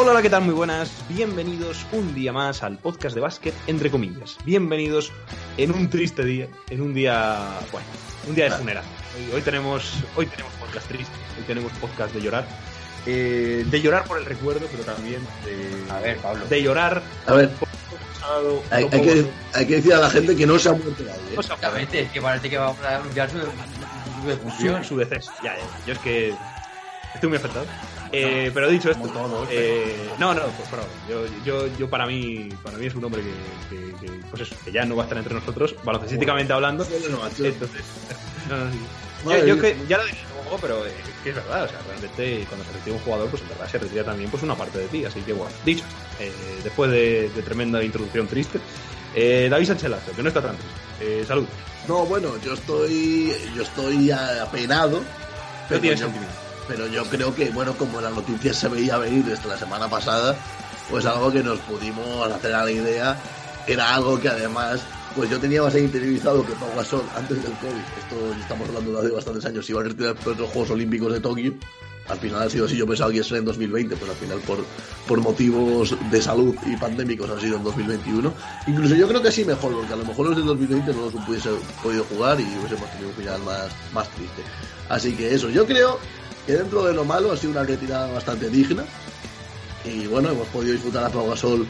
Hola, hola, ¿qué tal? Muy buenas. Bienvenidos un día más al podcast de básquet, entre comillas. Bienvenidos en un triste día, en un día, bueno, un día de funeral. Hoy, hoy tenemos, hoy tenemos podcast triste, hoy tenemos podcast de llorar. Eh, de llorar por el recuerdo, pero también de, A ver, Pablo. de llorar A ver, por lo pasado, hay, que, hay que decir a la gente que no se ha muerto nadie. ¿eh? Exactamente, es que parece que vamos a anunciar su, su defunción. su, su deceso. Ya, ya, yo es que estoy muy afectado. Eh, pero dicho esto, todos, eh, no, no, pues favor, yo, yo, yo para mí, para mí es un hombre que, que- que, pues eso, que ya no va a estar entre nosotros, baloncestísticamente hablando. Bueno. Entonces, no, no, sí. Madre yo, yo mía. que ya lo dije luego, pero es que es verdad, o sea, realmente cuando se retira un jugador, pues en verdad se retira también pues una parte de ti, así que bueno, dicho, eh, después de, de tremenda introducción triste, eh, David Sánchez Lazo, que no está tan triste, eh, salud, No, bueno, yo estoy, yo estoy apenado. no tienes sentimiento. Pero yo creo que, bueno, como la noticia se veía venir desde la semana pasada, pues algo que nos pudimos hacer a la idea era algo que además, pues yo tenía bastante interiorizado que Pau Gasol antes del COVID, esto estamos hablando de hace bastantes años, iba a retirar los Juegos Olímpicos de Tokio. Al final ha sido así, yo pensaba que iba a ser en 2020, pues al final por, por motivos de salud y pandémicos ha sido en 2021. Incluso yo creo que sí mejor, porque a lo mejor los de 2020 no los hubiese podido jugar y hubiésemos tenido un final más, más triste. Así que eso, yo creo que dentro de lo malo ha sido una retirada bastante digna. Y bueno, hemos podido disfrutar a Pau Gasol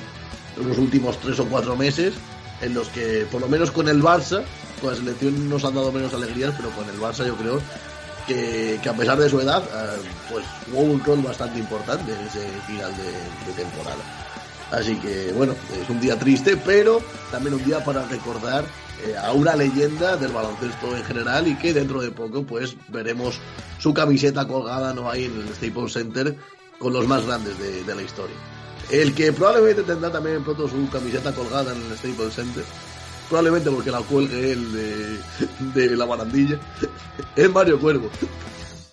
en los últimos tres o cuatro meses, en los que, por lo menos con el Barça, con la selección nos han dado menos alegrías, pero con el Barça yo creo que, que a pesar de su edad, eh, pues jugó un rol bastante importante en ese final de, de temporada. Así que bueno, es un día triste, pero también un día para recordar eh, a una leyenda del baloncesto en general y que dentro de poco pues veremos su camiseta colgada no ahí en el Staples Center con los más grandes de, de la historia. El que probablemente tendrá también pronto su camiseta colgada en el Staples Center, probablemente porque la cuelgue él de, de la barandilla, es Mario Cuervo.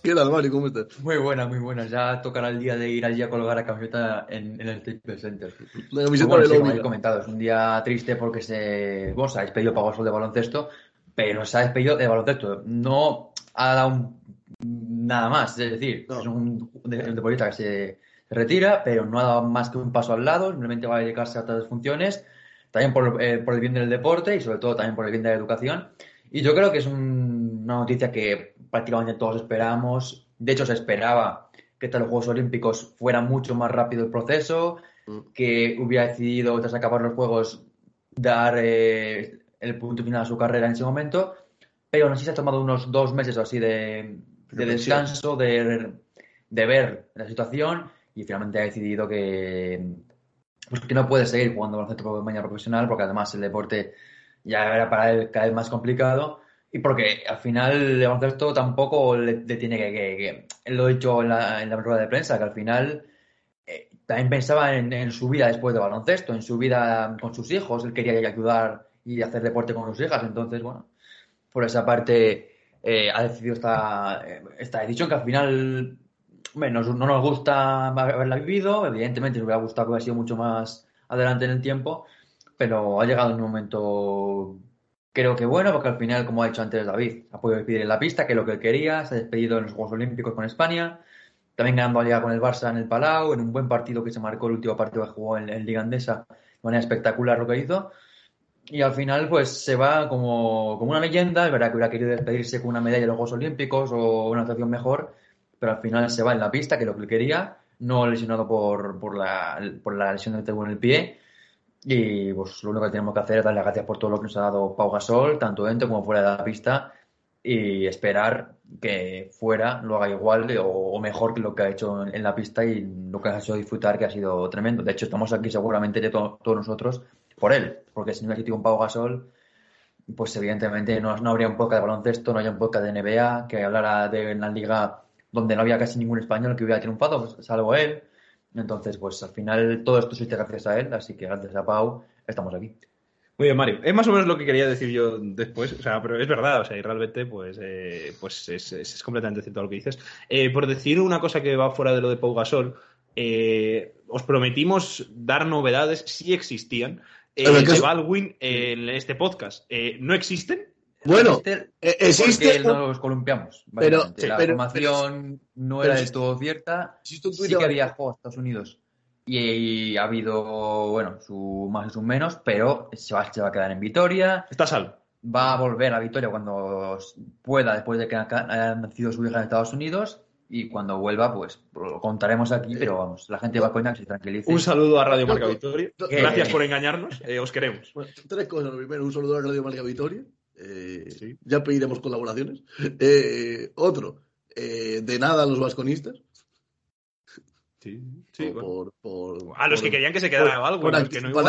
¿Qué tal, Mario? ¿Cómo estás? Muy buena, muy buena. Ya tocará el día de ir allí a colgar la camiseta en, en el Staples Center. La camiseta Bueno, sí, como habéis comentado, es un día triste porque se, bueno, se ha despedido Pau Gasol de baloncesto, pero se ha despedido de baloncesto. No ha dado un- nada más, es decir, No. es un, de- un deportista que se, se retira, pero no ha dado más que un paso al lado, simplemente va a dedicarse a otras funciones, también por, eh, por el bien del deporte y sobre todo también por el bien de la educación. Y yo creo que es un- una noticia que prácticamente todos esperábamos. De hecho, se esperaba que tras los Juegos Olímpicos fuera mucho más rápido el proceso, Mm. que hubiera decidido, tras acabar los Juegos, dar eh, el punto final a su carrera en ese momento. Pero aún así se ha tomado unos dos meses o así de, descanso, de, de ver la situación y finalmente ha decidido que, pues que no puede seguir jugando baloncesto de manera profesional porque además el deporte ya era para él cada vez más complicado y porque al final el baloncesto tampoco le, le tiene que, que- lo he dicho en la, en la rueda de prensa que al final eh, también pensaba en, su vida después de baloncesto, en su vida con sus hijos, él quería ayudar y hacer deporte con sus hijas, entonces bueno, por esa parte eh, ha decidido esta, eh, esta decisión que al final no nos gusta haberla vivido, evidentemente nos hubiera gustado que hubiera sido mucho más adelante en el tiempo, pero ha llegado en un momento creo que bueno, porque al final, como ha dicho antes David, ha podido despedir en la pista, que es lo que quería, se ha despedido en los Juegos Olímpicos con España, también ganando la Liga con el Barça en el Palau, en un buen partido que se marcó el último partido que jugó en, en Liga Andesa, de manera espectacular lo que hizo. Y al final, pues se va como, como una leyenda. Es verdad que hubiera querido despedirse con una medalla de los Juegos Olímpicos o una actuación mejor, pero al final se va en la pista, que es lo que quería, no lesionado por, por, la, por la lesión del en el pie. Y pues lo único que tenemos que hacer es darle las gracias por todo lo que nos ha dado Pau Gasol, tanto dentro como fuera de la pista. y esperar que fuera lo haga igual o, mejor que lo que ha hecho en, la pista y lo que ha hecho disfrutar, que ha sido tremendo. De hecho, estamos aquí seguramente todos nosotros por él, porque si no hubiera sido un Pau Gasol, pues evidentemente no, no habría un podcast de baloncesto, no habría un podcast de NBA que hablara de una liga donde no había casi ningún español que hubiera triunfado, pues, salvo él. Entonces, pues al final todo esto existe gracias a él, así que gracias a Pau estamos aquí. Muy bien, Mario. Es más o menos lo que quería decir yo después, o sea, pero es verdad, o sea, y realmente, pues, eh, pues es, es- es completamente cierto lo que dices. Eh, por decir una cosa que va fuera de lo de Pau Gasol, eh, os prometimos dar novedades, si existían, eh, de Baldwin en este podcast. Eh, ¿No existen? Bueno, Existe eh, existe porque un- nos columpiamos. Pero- sí, la pero- información no era del todo cierta. existe un tuit Sí que viajó a Estados Unidos y, ha habido, bueno, su más y sus menos, pero se va, se va a quedar en Vitoria. Está salvo. Va a volver a Vitoria cuando pueda, después de que ha- haya nacido su hija en Estados Unidos. Y cuando vuelva, pues lo contaremos aquí, pero vamos, la gente va a coña que se tranquilice. Un saludo a Radio Marca No, Victoria. no, Gracias eh. por engañarnos. eh, os queremos. Bueno, tres cosas. Lo primero, un saludo a Radio Marca Vitoria. Eh, Sí. Ya pediremos colaboraciones. Eh, otro, eh, de nada a los vasconistas. Sí, sí, por, bueno. por- por- A los que querían que se quedara algo, por que no por-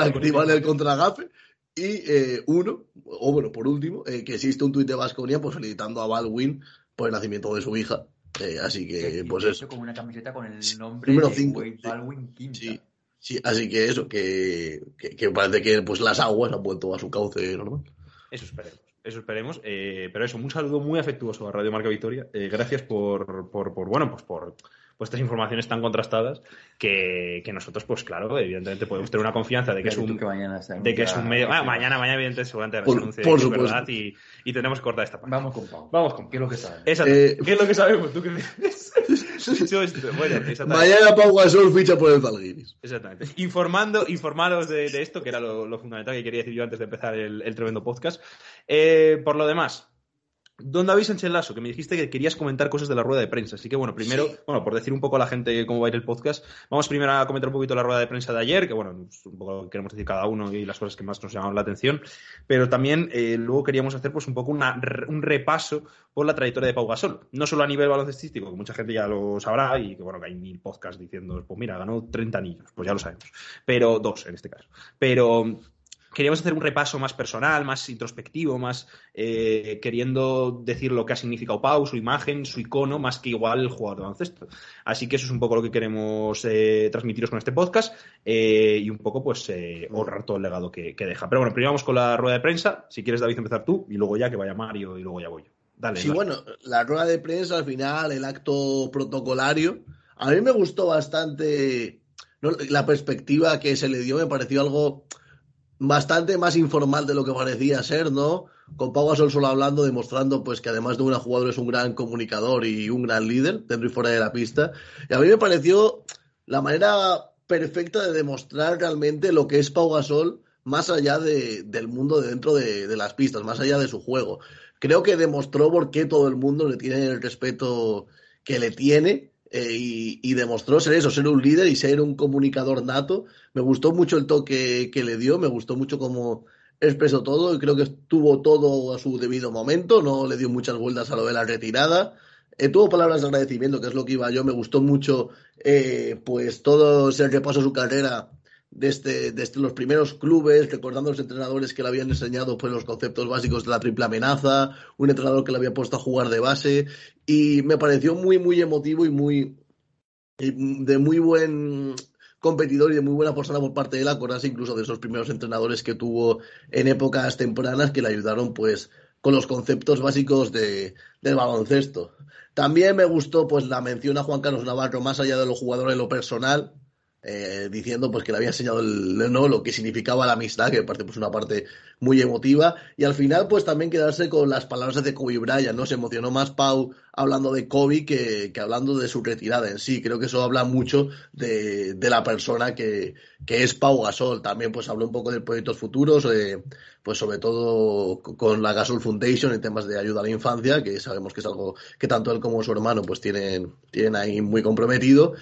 activar el contragafe. Y eh, uno, o bueno, por último, eh, que existe un tuit de Vasconia pues, felicitando a Baldwin por el nacimiento de su hija. Eh, así que, pues eso. con una camiseta con el Sí, nombre número de cinco. Baldwin quinta. Sí, sí, así que eso, que, que, que parece que pues las aguas han vuelto a su cauce normal. Eso esperemos. Eso esperemos. eh, pero eso, un saludo muy afectuoso a Radio Marca Victoria. Eh, gracias por, por, por, bueno, pues por, por estas informaciones tan contrastadas que, que nosotros, pues claro, evidentemente podemos tener una confianza de que es un, que mañana de que es un medio. Ah, mañana, mañana, evidentemente, seguramente Por- se anuncie por supuesto. verdad y, y tenemos que cortar esta parte. Vamos con Pau. Vamos con ¿Qué es lo que sabe? Exacto. Eh, ¿Qué es lo que sabemos? ¿Tú qué dices? Bueno, exactamente. Mañana Pau Gasol ficha por el Zalgiris. Exactamente. Informando, informaros de, de esto, que era lo, lo fundamental que quería decir yo antes de empezar el, el tremendo podcast. Eh, por lo demás, Don David Sánchez Lasso, que me dijiste que querías comentar cosas de la rueda de prensa. Así que, bueno, primero, Sí. bueno, por decir un poco a la gente cómo va a ir el podcast, vamos primero a comentar un poquito la rueda de prensa de ayer, que, bueno, es un poco lo que queremos decir cada uno y las cosas que más nos llamaron la atención. Pero también eh, luego queríamos hacer, pues, un poco una- un repaso por la trayectoria de Pau Gasol. No solo a nivel baloncestístico, que mucha gente ya lo sabrá y que, bueno, que hay mil podcasts diciendo, pues mira, ganó 30 anillos. Pues ya lo sabemos. Pero dos, en este caso. Pero queríamos hacer un repaso más personal, más introspectivo, más eh, queriendo decir lo que ha significado Pau, su imagen, su icono, más que igual el jugador de baloncesto. Así que eso es un poco lo que queremos eh, transmitiros con este podcast eh, y un poco pues honrar todo el legado que, que deja. Pero bueno, primero vamos con la rueda de prensa. Si quieres, David, empezar tú y luego ya que vaya Mario y luego ya voy yo. Dale. Sí, bueno, la rueda de prensa al final, el acto protocolario, a mí me gustó bastante ¿no? la perspectiva que se le dio, me pareció algo bastante más informal de lo que parecía ser, ¿no? Con Pau Gasol solo hablando, demostrando pues que además de un jugador es un gran comunicador y un gran líder dentro y fuera de la pista. Y a mí me pareció la manera perfecta de demostrar realmente lo que es Pau Gasol más allá de- del mundo de dentro de, de las pistas, más allá de su juego. Creo que demostró por qué todo el mundo le tiene el respeto que le tiene eh, y, y demostró ser eso, ser un líder y ser un comunicador nato. Me gustó mucho el toque que le dio, me gustó mucho cómo expresó todo y creo que estuvo todo a su debido momento, no le dio muchas vueltas a lo de la retirada. Eh, tuvo palabras de agradecimiento, que es lo que iba yo, me gustó mucho eh, pues todo ese repaso a su carrera desde, desde los primeros clubes, recordando a los entrenadores que le habían enseñado pues, los conceptos básicos de la triple amenaza, un entrenador que le había puesto a jugar de base, y me pareció muy, muy emotivo y muy de muy buen competidor y de muy buena persona por parte de él, acordarse incluso de esos primeros entrenadores que tuvo en épocas tempranas que le ayudaron pues con los conceptos básicos de, del baloncesto. También me gustó pues la mención a Juan Carlos Navarro más allá de los jugadores en lo personal, eh, diciendo pues que le había enseñado el, ¿no? lo que significaba la amistad, que me parece pues una parte muy emotiva, y al final pues también quedarse con las palabras de Kobe Bryant, ¿no? Se emocionó más Pau hablando de Kobe que, que hablando de su retirada en sí, creo que eso habla mucho de, de la persona que, que es Pau Gasol, también pues habló un poco de proyectos futuros, eh, pues sobre todo con la Gasol Foundation en temas de ayuda a la infancia, que sabemos que es algo que tanto él como su hermano pues tienen, tienen ahí muy comprometido,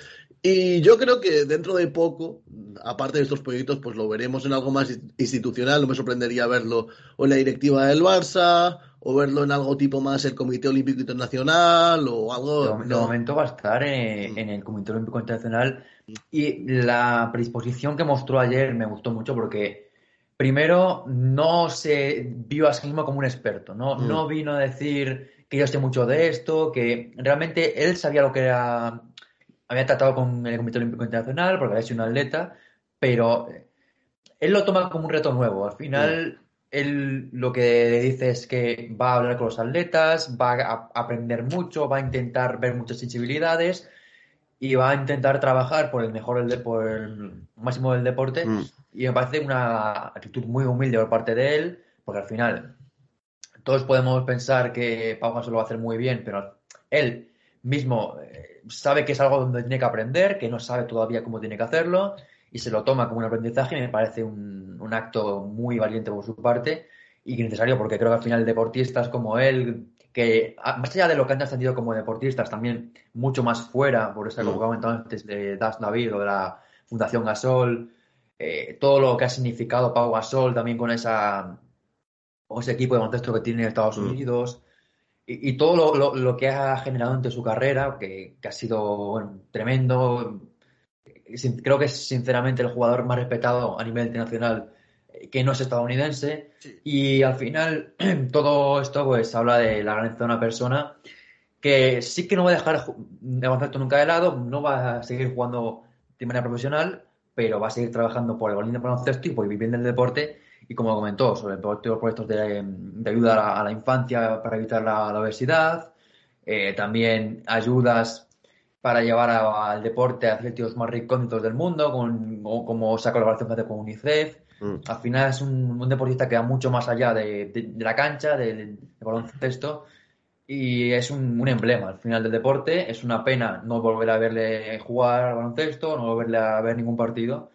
Y yo creo que dentro de poco, aparte de estos proyectos, pues lo veremos en algo más institucional. No me sorprendería verlo o en la directiva del Barça, o verlo en algo tipo más el Comité Olímpico Internacional, o algo. De, momento va a estar en, en, el Comité Olímpico Internacional. Y la predisposición que mostró ayer me gustó mucho porque, primero, no se vio a sí mismo como un experto. No, Mm. no vino a decir que yo sé mucho de esto, que realmente él sabía lo que era había tratado con el Comité Olímpico Internacional porque había sido un atleta, pero él lo toma como un reto nuevo. Al final, él lo que dice es que va a hablar con los atletas, va a aprender mucho, va a intentar ver muchas sensibilidades y va a intentar trabajar por el mejor, el de- por el máximo del deporte. Mm. Y me parece una actitud muy humilde por parte de él, porque al final todos podemos pensar que Pau Gasol lo va a hacer muy bien, pero él mismo eh, sabe que es algo donde tiene que aprender, que no sabe todavía cómo tiene que hacerlo y se lo toma como un aprendizaje y me parece un, un acto muy valiente por su parte y que necesario porque creo que al final deportistas como él, que a- más allá de lo que han ascendido como deportistas, también mucho más fuera, por eso Mm. como comentado antes de Das David o de la Fundación Gasol, eh, todo lo que ha significado Pau Gasol también con esa con ese equipo de baloncesto que tiene en Estados Mm. Unidos y, y todo lo, lo- lo que ha generado entre su carrera, que, que ha sido bueno, tremendo. Creo que es sinceramente el jugador más respetado a nivel internacional eh, que no es estadounidense. Y al final todo esto pues habla de la grandeza de una persona que sí que no va a dejar el baloncesto nunca de lado, no va a seguir jugando de manera profesional, pero va a seguir trabajando por el de baloncesto y por vivir del deporte. Y como comentó, sobre proyectos de, de ayuda a la, a la infancia para evitar la, la obesidad, eh, también ayudas para llevar a- al deporte a ciertos más recónditos del mundo, con, o como esa colaboración que hace con UNICEF. Mm. Al final es un, un deportista que va mucho más allá de, de- de la cancha, del del baloncesto, y es un, un emblema al final del deporte. Es una pena no volver a verle jugar al baloncesto, no volverle a ver ningún partido,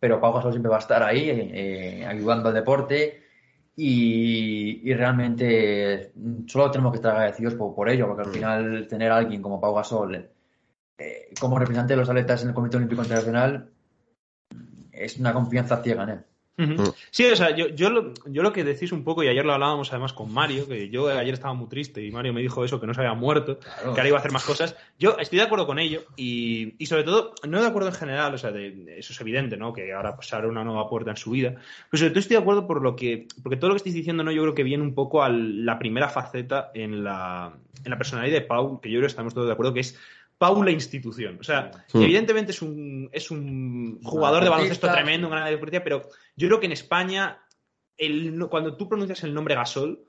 pero Pau Gasol siempre va a estar ahí eh, ayudando al deporte y, y realmente solo tenemos que estar agradecidos por, por ello, porque al Mm. final tener a alguien como Pau Gasol eh, como representante de los atletas en el Comité Olímpico Internacional es una confianza ciega en él. Ujú. Sí, o sea, yo, yo, lo, yo lo que decís un poco, y ayer lo hablábamos además con Mario, que yo ayer estaba muy triste y Mario me dijo eso, que no se había muerto, Claro. que ahora iba a hacer más cosas. Yo estoy de acuerdo con ello y, y sobre todo, no de acuerdo en general, o sea, de- eso es evidente, ¿no? Que ahora pues abre una nueva puerta en su vida. Pero sobre todo estoy de acuerdo por lo que, porque todo lo que estáis diciendo, ¿no? Yo creo que viene un poco a la primera faceta en la, en la personalidad de Pau, que yo creo que estamos todos de acuerdo, que es Pau la institución. O sea, Sí. evidentemente es un, es un jugador de baloncesto tremendo, un gran deportista, pero yo creo que en España, el, no- cuando tú pronuncias el nombre Gasol,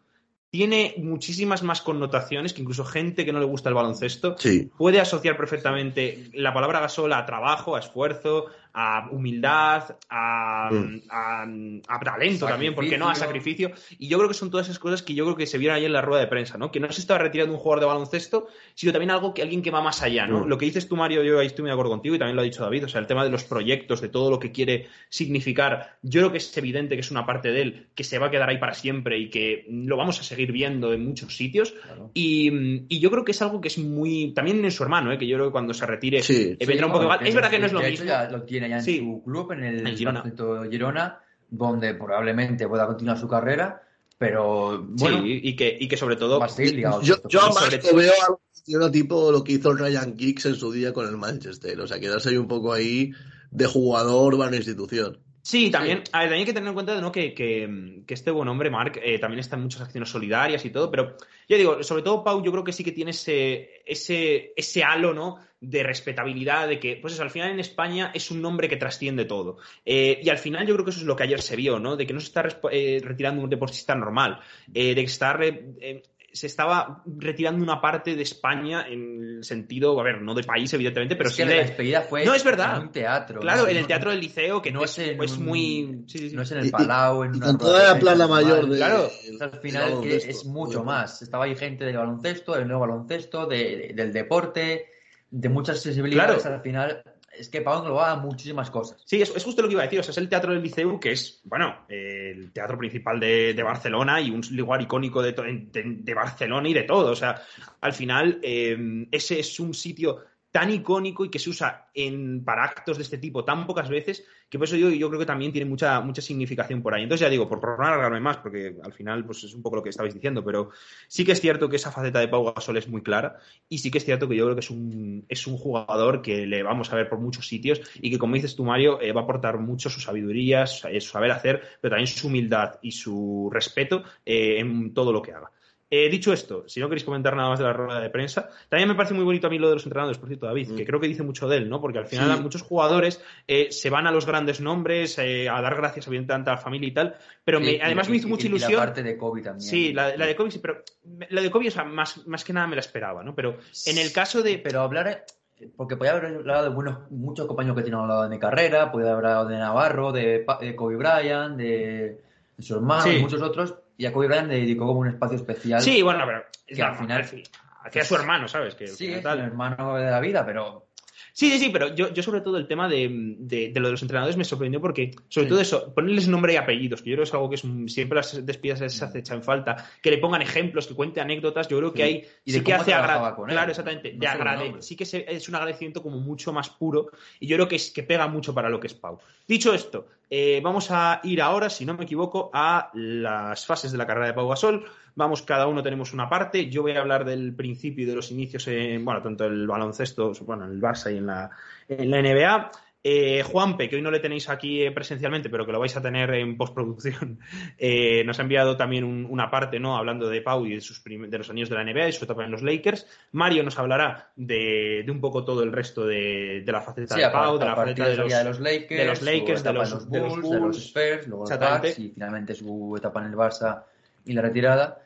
tiene muchísimas más connotaciones que incluso gente que no le gusta el baloncesto Sí. puede asociar perfectamente la palabra gasol a trabajo, a esfuerzo, a humildad, a, Mm. a- a talento también, ¿por qué no? A Sacrificio. sacrificio. Y yo creo que son todas esas cosas que yo creo que se vieron ayer en la rueda de prensa, ¿no? Que no se estaba retirando un jugador de baloncesto, sino también algo que alguien que va más allá, ¿no? Mm. Lo que dices tú, Mario, yo ahí estoy muy de acuerdo contigo y también lo ha dicho David, o sea, el tema de los proyectos, de todo lo que quiere significar, yo creo que es evidente que es una parte de él que se va a quedar ahí para siempre y que lo vamos a seguir viendo en muchos sitios. Claro. Y, y yo creo que es algo que es muy. También en su hermano, ¿eh? que yo creo que cuando se retire Sí. eh, vendrá un poco bueno, igual. Es verdad que no es lo mismo. ya lo tiene ya en Sí. su club, en el En Girona. Girona, donde probablemente pueda continuar su carrera, pero bueno, sí, y que, y que sobre todo. ligado. Yo, yo más sobre que todo- veo algo tipo lo que hizo Ryan Giggs en su día con el Manchester. O sea, quedarse ahí un poco ahí de jugador va a una institución. Sí, también, a ver, también hay que tener en cuenta ¿no? que, que- que este buen hombre, Mark, eh, también está en muchas acciones solidarias y todo, pero ya digo, sobre todo Pau, yo creo que sí que tiene ese, ese, ese halo, ¿no? De respetabilidad, de que, pues eso, al final en España es un nombre que trasciende todo. Eh, y al final yo creo que eso es lo que ayer se vio, ¿no? De que no se está eh, retirando un deportista normal, eh, de que está re- se estaba retirando una parte de España en el sentido, a ver, no de país, evidentemente, pero Es sí que la de. despedida fue No, es verdad. en un teatro. Claro, ¿no? en el teatro del liceo, que no es en es un- muy. sí, sí, sí. No es en el y- Palau, en Y una toda de la plana mayor de. Claro, al final que es mucho más. Estaba ahí gente del baloncesto, del nuevo baloncesto, de- del deporte, de muchas sensibilidades. Claro. Al final, es que Pau englobaba muchísimas cosas. Sí, es, es justo lo que iba a decir. O sea, es el teatro del Liceu, que es, bueno, el teatro principal de, Barcelona y un lugar icónico de- de Barcelona y de todo. O sea, al final, eh, ese es un sitio tan icónico y que se usa en, para actos de este tipo tan pocas veces, que por eso yo, yo creo que también tiene mucha, mucha significación por ahí. Entonces ya digo, por, no alargarme más, porque al final pues es un poco lo que estabais diciendo, pero sí que es cierto que esa faceta de Pau Gasol es muy clara y sí que es cierto que yo creo que es un, es un jugador que le vamos a ver por muchos sitios y que, como dices tú, Mario, eh, va a aportar mucho su sabiduría, su saber hacer, pero también su humildad y su respeto eh, en todo lo que haga. Eh, dicho esto, si no queréis comentar nada más de la rueda de prensa, también me parece muy bonito a mí lo de los entrenadores, por cierto, David, que mm. creo que dice mucho de él, ¿no? Porque al final muchos jugadores eh, se van a los grandes nombres, eh, a dar gracias a bien tanta familia y tal, pero además me hizo mucha ilusión. la parte de Kobe también. Sí, la, de Kobe sí, pero la de Kobe, o sea, más, más que nada me la esperaba, ¿no? Pero en el caso de. Pero hablar porque podía haber hablado de buenos, muchos compañeros que tienen hablado de mi carrera, podía haber hablado de Navarro, de, Kobe Bryant, de, su hermano y muchos otros, y a Kobe Bryant le dedicó como un espacio especial. Sí, bueno, pero que al final hacía su hermano, ¿sabes? Que, sí, es el hermano de la vida, pero Sí, sí, sí, pero yo, yo sobre todo el tema de, de, lo de los entrenadores me sorprendió porque, sobre todo eso, ponerles nombre y apellidos, que yo creo que es algo que es siempre las despidas se en falta, que le pongan ejemplos, que cuente anécdotas, yo creo que hay, y sí que hace Claro, exactamente, de agrade, sí que es un agradecimiento como mucho más puro y yo creo que, es, que pega mucho para lo que es Pau. Dicho esto, eh, vamos a ir ahora, si no me equivoco, a las fases de la carrera de Pau Gasol. Vamos, cada uno tenemos una parte. Yo voy a hablar del principio y de los inicios en, bueno, tanto el baloncesto, bueno, en el Barça y en la, en la NBA. Eh, Juanpe, que hoy no le tenéis aquí eh, presencialmente, pero que lo vais a tener en postproducción, eh, nos ha enviado también una parte, ¿no? Hablando de Pau y de, sus de los años de la NBA y su etapa en los Lakers. Mario nos hablará de, un poco todo el resto de, la faceta de Pau, de la faceta de los, Lakers, de los, Lakers de los, Bulls, de los, Spurs, luego los Bucks y finalmente su etapa en el Barça y la retirada.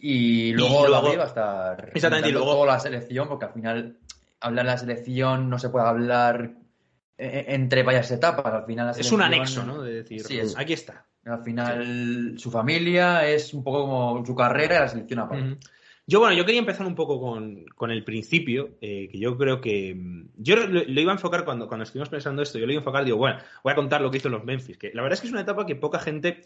Y luego, y luego va a estar exactamente, y luego la selección, porque al final hablar de la selección no se puede hablar e, e, entre varias etapas. Al final es un anexo, ¿no? De decir, sí, aquí está. Al final su familia es un poco como su carrera y la selección aparte. Yo, bueno, yo quería empezar un poco con, el principio, eh, que yo creo que. Yo lo, iba a enfocar cuando, cuando estuvimos pensando esto, yo lo iba a enfocar, digo, bueno, voy a contar lo que hizo los Memphis, que la verdad es que es una etapa que poca gente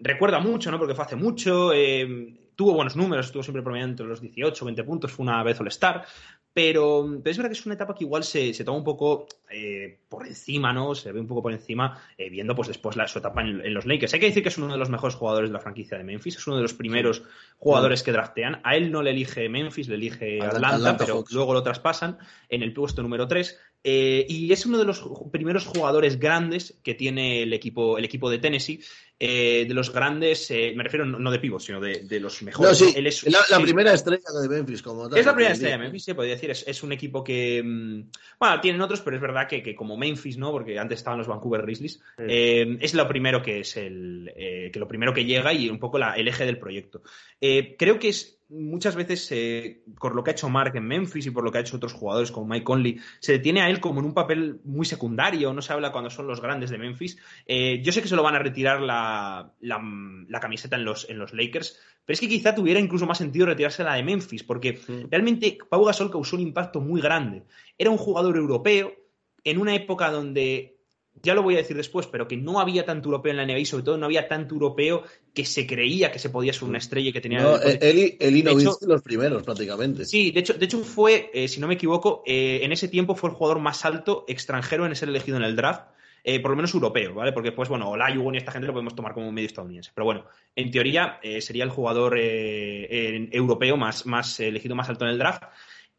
recuerda mucho, ¿no? Porque fue hace mucho, eh, tuvo buenos números, estuvo siempre promediando entre los 18, 20 puntos, fue una vez All-Star, pero, es verdad que es una etapa que igual se, toma un poco eh, por encima, ¿no? Se ve un poco por encima, eh, viendo pues después la, su etapa en, los Lakers. Hay que decir que es uno de los mejores jugadores de la franquicia de Memphis, es uno de los primeros jugadores que draftean. A él no le elige Memphis, le elige Atlanta, pero luego lo traspasan en el puesto número 3. Eh, y es uno de los primeros jugadores grandes que tiene el equipo, el equipo de Tennessee. Eh, de los grandes, eh, me refiero no de pivos, sino de, los mejores. es, la, primera estrella de Memphis, como tal. Es la primera estrella de Memphis, se podría decir. Es, un equipo que. Mm, bueno, tienen otros, pero es verdad que, como Memphis, ¿no? Porque antes estaban los Vancouver Grizzlies. es lo primero que es el. que lo primero que llega y un poco el eje del proyecto. creo que es muchas veces, eh, por lo que ha hecho Mark en Memphis y por lo que ha hecho otros jugadores como Mike Conley, se detiene a él como en un papel muy secundario, no se habla cuando son los grandes de Memphis. Eh, yo sé que se lo van a retirar la, camiseta en los, en los Lakers, pero es que quizá tuviera incluso más sentido retirarse la de Memphis, porque realmente Pau Gasol causó un impacto muy grande. Era un jugador europeo en una época donde ya lo voy a decir después, pero que no había tanto europeo en la NBA y sobre todo no había tanto europeo que se creía que se podía ser una estrella y que tenía... No, y los primeros prácticamente. Sí, de hecho, de hecho fue, eh, si no me equivoco, eh, en ese tiempo fue el jugador más alto extranjero en ser elegido en el draft. Eh, por lo menos europeo, ¿vale? Porque, pues, bueno, Olajuwon y esta gente lo podemos tomar como medio estadounidense. Pero bueno, en teoría sería el jugador europeo más, más elegido más alto en el draft.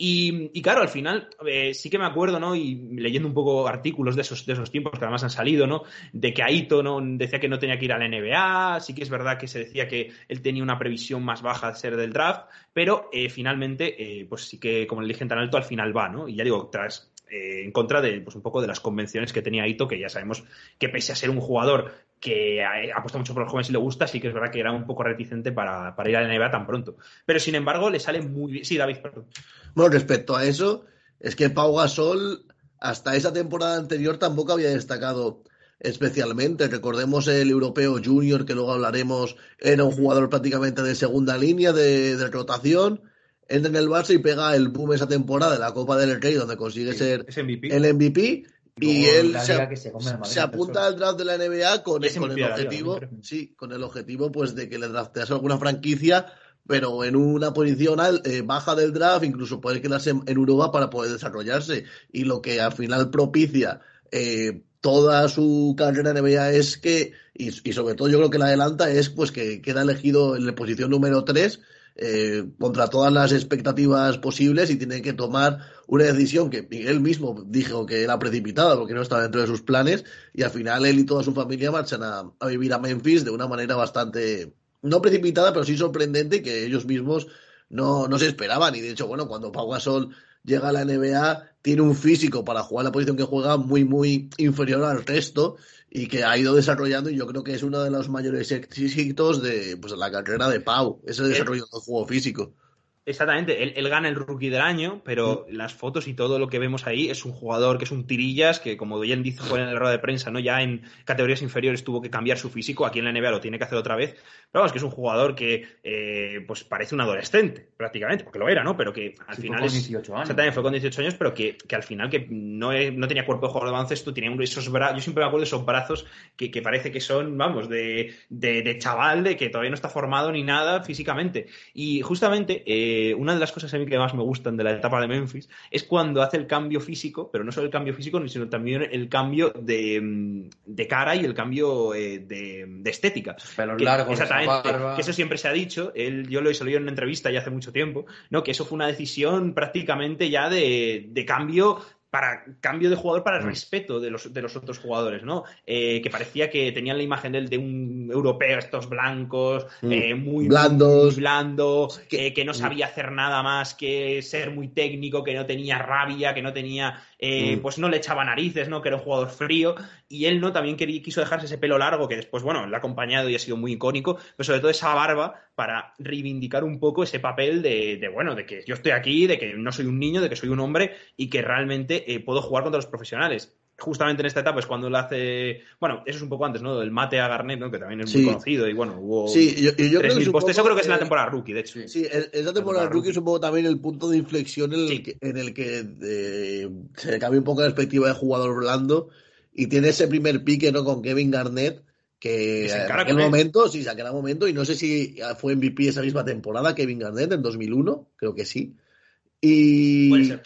Y, claro, al final eh, sí que me acuerdo, ¿no? Y leyendo un poco artículos de esos, de esos tiempos que además han salido, ¿no? De que Aito ¿no? decía que no tenía que ir a la NBA, sí que es verdad que se decía que él tenía una previsión más baja de ser del draft, pero eh, finalmente, eh, pues sí que como le dije tan alto, al final va, ¿no? Y ya digo, tras en contra de pues un poco de las convenciones que tenía Aito, que ya sabemos que pese a ser un jugador que apuesta mucho por los jóvenes y le gusta, sí que es verdad que era un poco reticente para, ir a la NBA tan pronto. Pero sin embargo, le sale muy bien. Sí, David, perdón. Bueno, respecto a eso, es que Pau Gasol hasta esa temporada anterior tampoco había destacado especialmente. Recordemos el europeo junior, que luego hablaremos, era un jugador prácticamente de segunda línea de, de rotación. Entra en el Barça y pega el boom esa temporada de la Copa del Rey, donde consigue ser el MVP y él se, apunta al draft de la NBA con, el objetivo, sí, con el objetivo pues de que le drafteas alguna franquicia pero en una posición eh, baja del draft, incluso puede quedarse en, Europa para poder desarrollarse. Y lo que al final propicia eh, toda su carrera en NBA es que, y, sobre todo yo creo que la adelanta, es pues que queda elegido en la posición número 3 eh, contra todas las expectativas posibles y tiene que tomar una decisión que él mismo dijo que era precipitada porque no estaba dentro de sus planes y al final él y toda su familia marchan a, a vivir a Memphis de una manera bastante no precipitada, pero sí sorprendente que ellos mismos no, no se esperaban. Y de hecho, bueno, cuando Pau Gasol llega a la NBA, tiene un físico para jugar la posición que juega muy, muy inferior al resto y que ha ido desarrollando y yo creo que es uno de los mayores éxitos de pues, la carrera de Pau, ese desarrollo del juego físico. Exactamente, él, gana el rookie del año, pero las fotos y todo lo que vemos ahí es un jugador que es un tirillas, que como dice fue en el rueda de prensa, ¿no? Ya en categorías inferiores tuvo que cambiar su físico, aquí en la NBA lo tiene que hacer otra vez. Pero vamos, que es un jugador que eh, pues parece un adolescente, prácticamente, porque lo era, ¿no? Pero que al final. Fue con 18 años. Exactamente, fue con 18 años, pero que, al final que no, no tenía cuerpo de jugador de baloncesto, tenía esos brazos. Yo siempre me acuerdo de esos brazos que, parece que son, vamos, de, de, chaval, de que todavía no está formado ni nada físicamente. Y justamente, eh, una de las cosas a mí que más me gustan de la etapa de Memphis es cuando hace el cambio físico, pero no solo el cambio físico, sino también el cambio de, cara y el cambio eh, de, estética. Pelos largos, que eso siempre se ha dicho, él, yo lo he salido en una entrevista ya hace mucho tiempo, ¿no? que eso fue una decisión prácticamente ya de, de cambio para cambio de jugador para el mm. respeto de los, de los otros jugadores, ¿no? Eh, que parecía que tenían la imagen de, de un europeo, estos blancos, mm. eh, muy blandos, blando, que, que no sabía hacer nada más que ser muy técnico, que no tenía rabia, que no tenía, eh, mm. pues no le echaba narices, ¿no? Que era un jugador frío. Y él, ¿no? También quería, quiso dejarse ese pelo largo, que después, bueno, le ha acompañado y ha sido muy icónico, pero sobre todo esa barba para reivindicar un poco ese papel de, de bueno, de que yo estoy aquí, de que no soy un niño, de que soy un hombre y que realmente eh, puedo jugar contra los profesionales. Justamente en esta etapa es cuando lo hace. Bueno, eso es un poco antes, ¿no? El mate a Garnett, ¿no? Que también es muy conocido. Y bueno, hubo. Sí, yo, creo que Eso creo que es en la temporada rookie, de hecho. Sí, esa temporada rookie es un poco también el punto de inflexión en el que, en el que eh, se cambia un poco la perspectiva de jugador blando y tiene ese primer pique, ¿no? Con Kevin Garnett que en aquel momento, sí, en aquel momento, y no sé si fue MVP esa misma temporada, Kevin Garnett, en 2001, creo que sí. Y, Puede ser.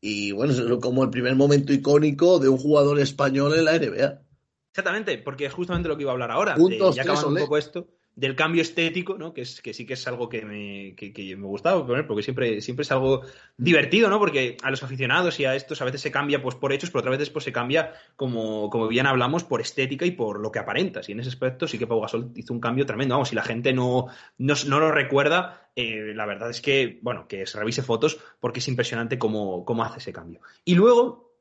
Y bueno, es como el primer momento icónico de un jugador español en la NBA. Exactamente, porque es justamente lo que iba a hablar ahora. ya acabando un poco esto del cambio estético, ¿no? Que, es, que sí que es algo que me, que, me gustaba poner, porque siempre, siempre es algo divertido, ¿no? Porque a los aficionados y a estos a veces se cambia pues por hechos, pero otras veces pues se cambia, como, como bien hablamos, por estética y por lo que aparentas. Y en ese aspecto sí que Pau Gasol hizo un cambio tremendo. Vamos, si la gente no, no, lo recuerda, eh, la verdad es que, bueno, que se revise fotos porque es impresionante cómo, cómo hace ese cambio. Y luego,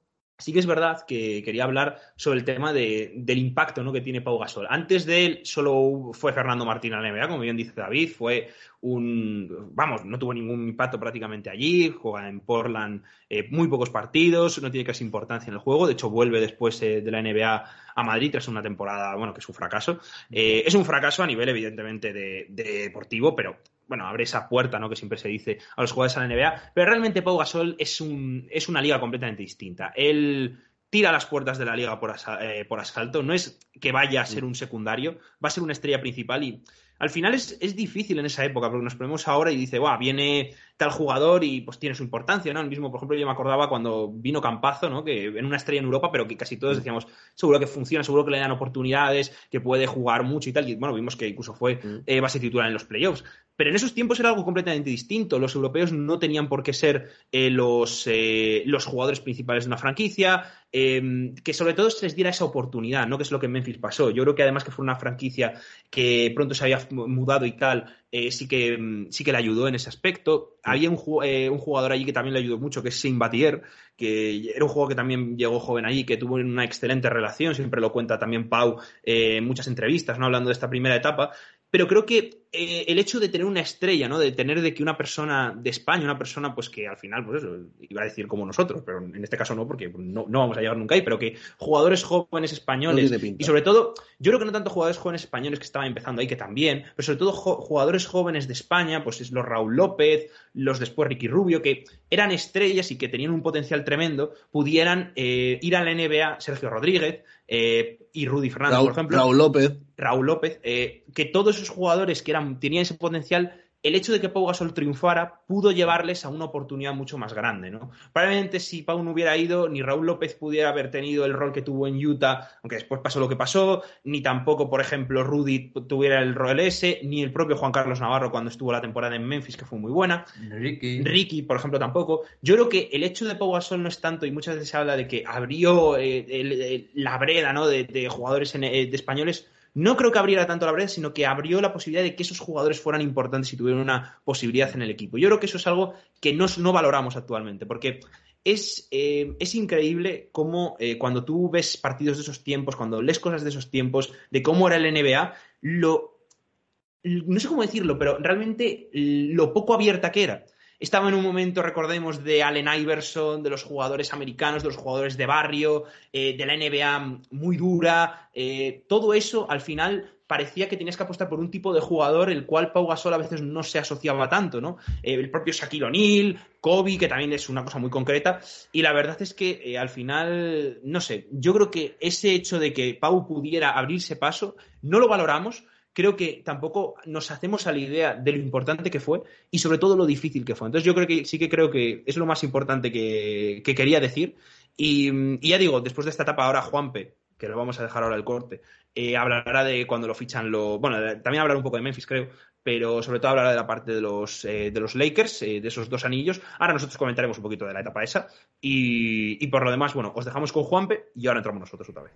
Sí que es verdad que quería hablar sobre el tema del impacto ¿no? que tiene Pau Gasol. Antes de él solo fue Fernando Martín a la NBA, como bien dice David, fue un, vamos, no tuvo ningún impacto prácticamente allí, juega en Portland eh, muy pocos partidos, no tiene casi importancia en el juego, de hecho vuelve después eh, de la NBA a Madrid tras una temporada, bueno, que es un fracaso. Eh, es un fracaso a nivel evidentemente de deportivo, pero bueno, abre esa puerta, ¿no? Que siempre se dice a los jugadores a la NBA. Pero realmente Pau Gasol es, un, es una liga completamente distinta. Él tira las puertas de la liga por, eh, por asalto. No es que vaya a ser un secundario, va a ser una estrella principal y al final es, es, difícil en esa época, porque nos ponemos ahora y dice, Buah, viene tal jugador y pues tiene su importancia, ¿no? El mismo, por ejemplo, yo me acordaba cuando vino Campazo, ¿no? Que en una estrella en Europa, pero que casi todos decíamos, seguro que funciona, seguro que le dan oportunidades, que puede jugar mucho y tal. Y bueno, vimos que incluso fue eh, base titular en los playoffs. Pero en esos tiempos era algo completamente distinto. Los europeos no tenían por qué ser eh, los, eh, los jugadores principales de una franquicia, em, que sobre todo se les diera esa oportunidad, ¿no? Que es lo que en Memphis pasó. Yo creo que además que fue una franquicia que pronto se había mudado y tal, eh, sí, que, mm, sí que le ayudó en ese aspecto. Había un, un, jugador allí que también le ayudó mucho, que es Saint Batier, que era un jugador que también llegó joven allí, que tuvo una excelente relación, siempre lo cuenta también Pau en muchas entrevistas, ¿no? Hablando de esta primera etapa pero creo que eh, el hecho de tener una estrella, ¿no? De tener de que una persona de España, una persona pues que al final, pues eso, iba a decir como nosotros, pero en este caso no, porque no, vamos a llegar nunca ahí, pero que jugadores jóvenes españoles, y sobre todo, yo creo que no tanto jugadores jóvenes españoles que estaban empezando ahí, que también, pero sobre todo jugadores jóvenes de España, pues es los Raúl López, los después Ricky Rubio, que eran estrellas y que tenían un potencial tremendo, pudieran eh, ir a la NBA, Sergio Rodríguez, eh, y Rudy Fernández, por ejemplo. Raúl López. Raúl López, eh, que todos esos jugadores que eran, tenían ese potencial el hecho de que Pau Gasol triunfara pudo llevarles a una oportunidad mucho más grande, ¿no? Probablemente si Pau no hubiera ido, ni Raúl López pudiera haber tenido el rol que tuvo en Utah, aunque después pasó lo que pasó, ni tampoco, por ejemplo, Rudy tuviera el rol ese, ni el propio Juan Carlos Navarro cuando estuvo la temporada en Memphis, que fue muy buena. Ricky. Ricky, por ejemplo, tampoco. Yo creo que el hecho de Pau Gasol no es tanto, y muchas veces se habla de que abrió eh, el- el- la breda, ¿no? De, de jugadores en- eh, de españoles no creo que abriera tanto la breda, sino que abrió la posibilidad de que esos jugadores fueran importantes y tuvieran una posibilidad en el equipo. Yo creo que eso es algo que no, valoramos actualmente, porque es, eh, increíble cómo eh, cuando tú ves partidos de esos tiempos, cuando lees cosas de esos tiempos, de cómo era el NBA, lo... No sé cómo decirlo, pero realmente lo poco abierta que era. Estaba en un momento, recordemos, de Allen Iverson, de los jugadores americanos, de los jugadores de barrio, eh, de la NBA muy dura. eh, todo eso, al final, parecía que tenías que apostar por un tipo de jugador el cual Pau Gasol a veces no se asociaba tanto, ¿no? Eh, el propio Shaquille O'Neal, Kobe, que también es una cosa muy concreta. Y la verdad es que al final, no sé, yo creo que ese hecho de que Pau pudiera abrirse paso, no lo valoramos creo que tampoco nos hacemos a la idea de lo importante que fue y sobre todo lo difícil que fue. Entonces yo creo que sí que creo que es lo más importante que, que quería decir. Y, ya digo, después de esta etapa ahora Juanpe, que lo vamos a dejar ahora el corte, eh, hablará de cuando lo fichan lo... Bueno, también hablará un poco de Memphis, creo, pero sobre todo hablará de la parte de los, eh, de los Lakers, eh, de esos dos anillos. Ahora nosotros comentaremos un poquito de la etapa esa. Y, y por lo demás, bueno, os dejamos con Juanpe y ahora entramos nosotros otra vez.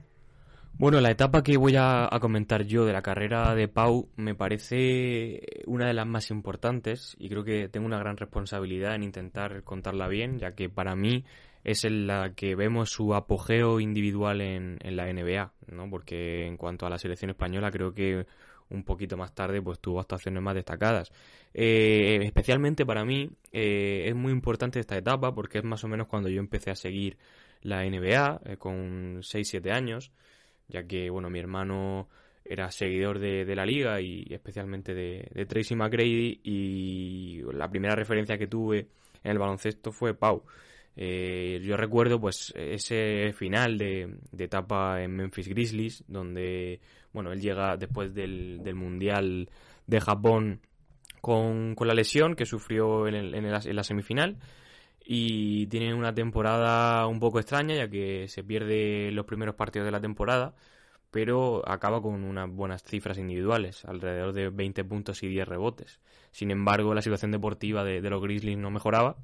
Bueno, la etapa que voy a, comentar yo de la carrera de Pau me parece una de las más importantes y creo que tengo una gran responsabilidad en intentar contarla bien, ya que para mí es en la que vemos su apogeo individual en, en la NBA, ¿no? Porque en cuanto a la selección española creo que un poquito más tarde pues tuvo actuaciones más destacadas. Eh, especialmente para mí eh, es muy importante esta etapa porque es más o menos cuando yo empecé a seguir la NBA eh, con 6-7 años ya que bueno mi hermano era seguidor de, la liga y especialmente de, de, Tracy McGrady y la primera referencia que tuve en el baloncesto fue Pau. Eh, yo recuerdo pues ese final de, de, etapa en Memphis Grizzlies donde bueno él llega después del, mundial de Japón con, con, la lesión que sufrió en, el, en, el, en la semifinal y tiene una temporada un poco extraña ya que se pierde los primeros partidos de la temporada pero acaba con unas buenas cifras individuales, alrededor de 20 puntos y 10 rebotes. Sin embargo, la situación deportiva de, los Grizzlies no mejoraba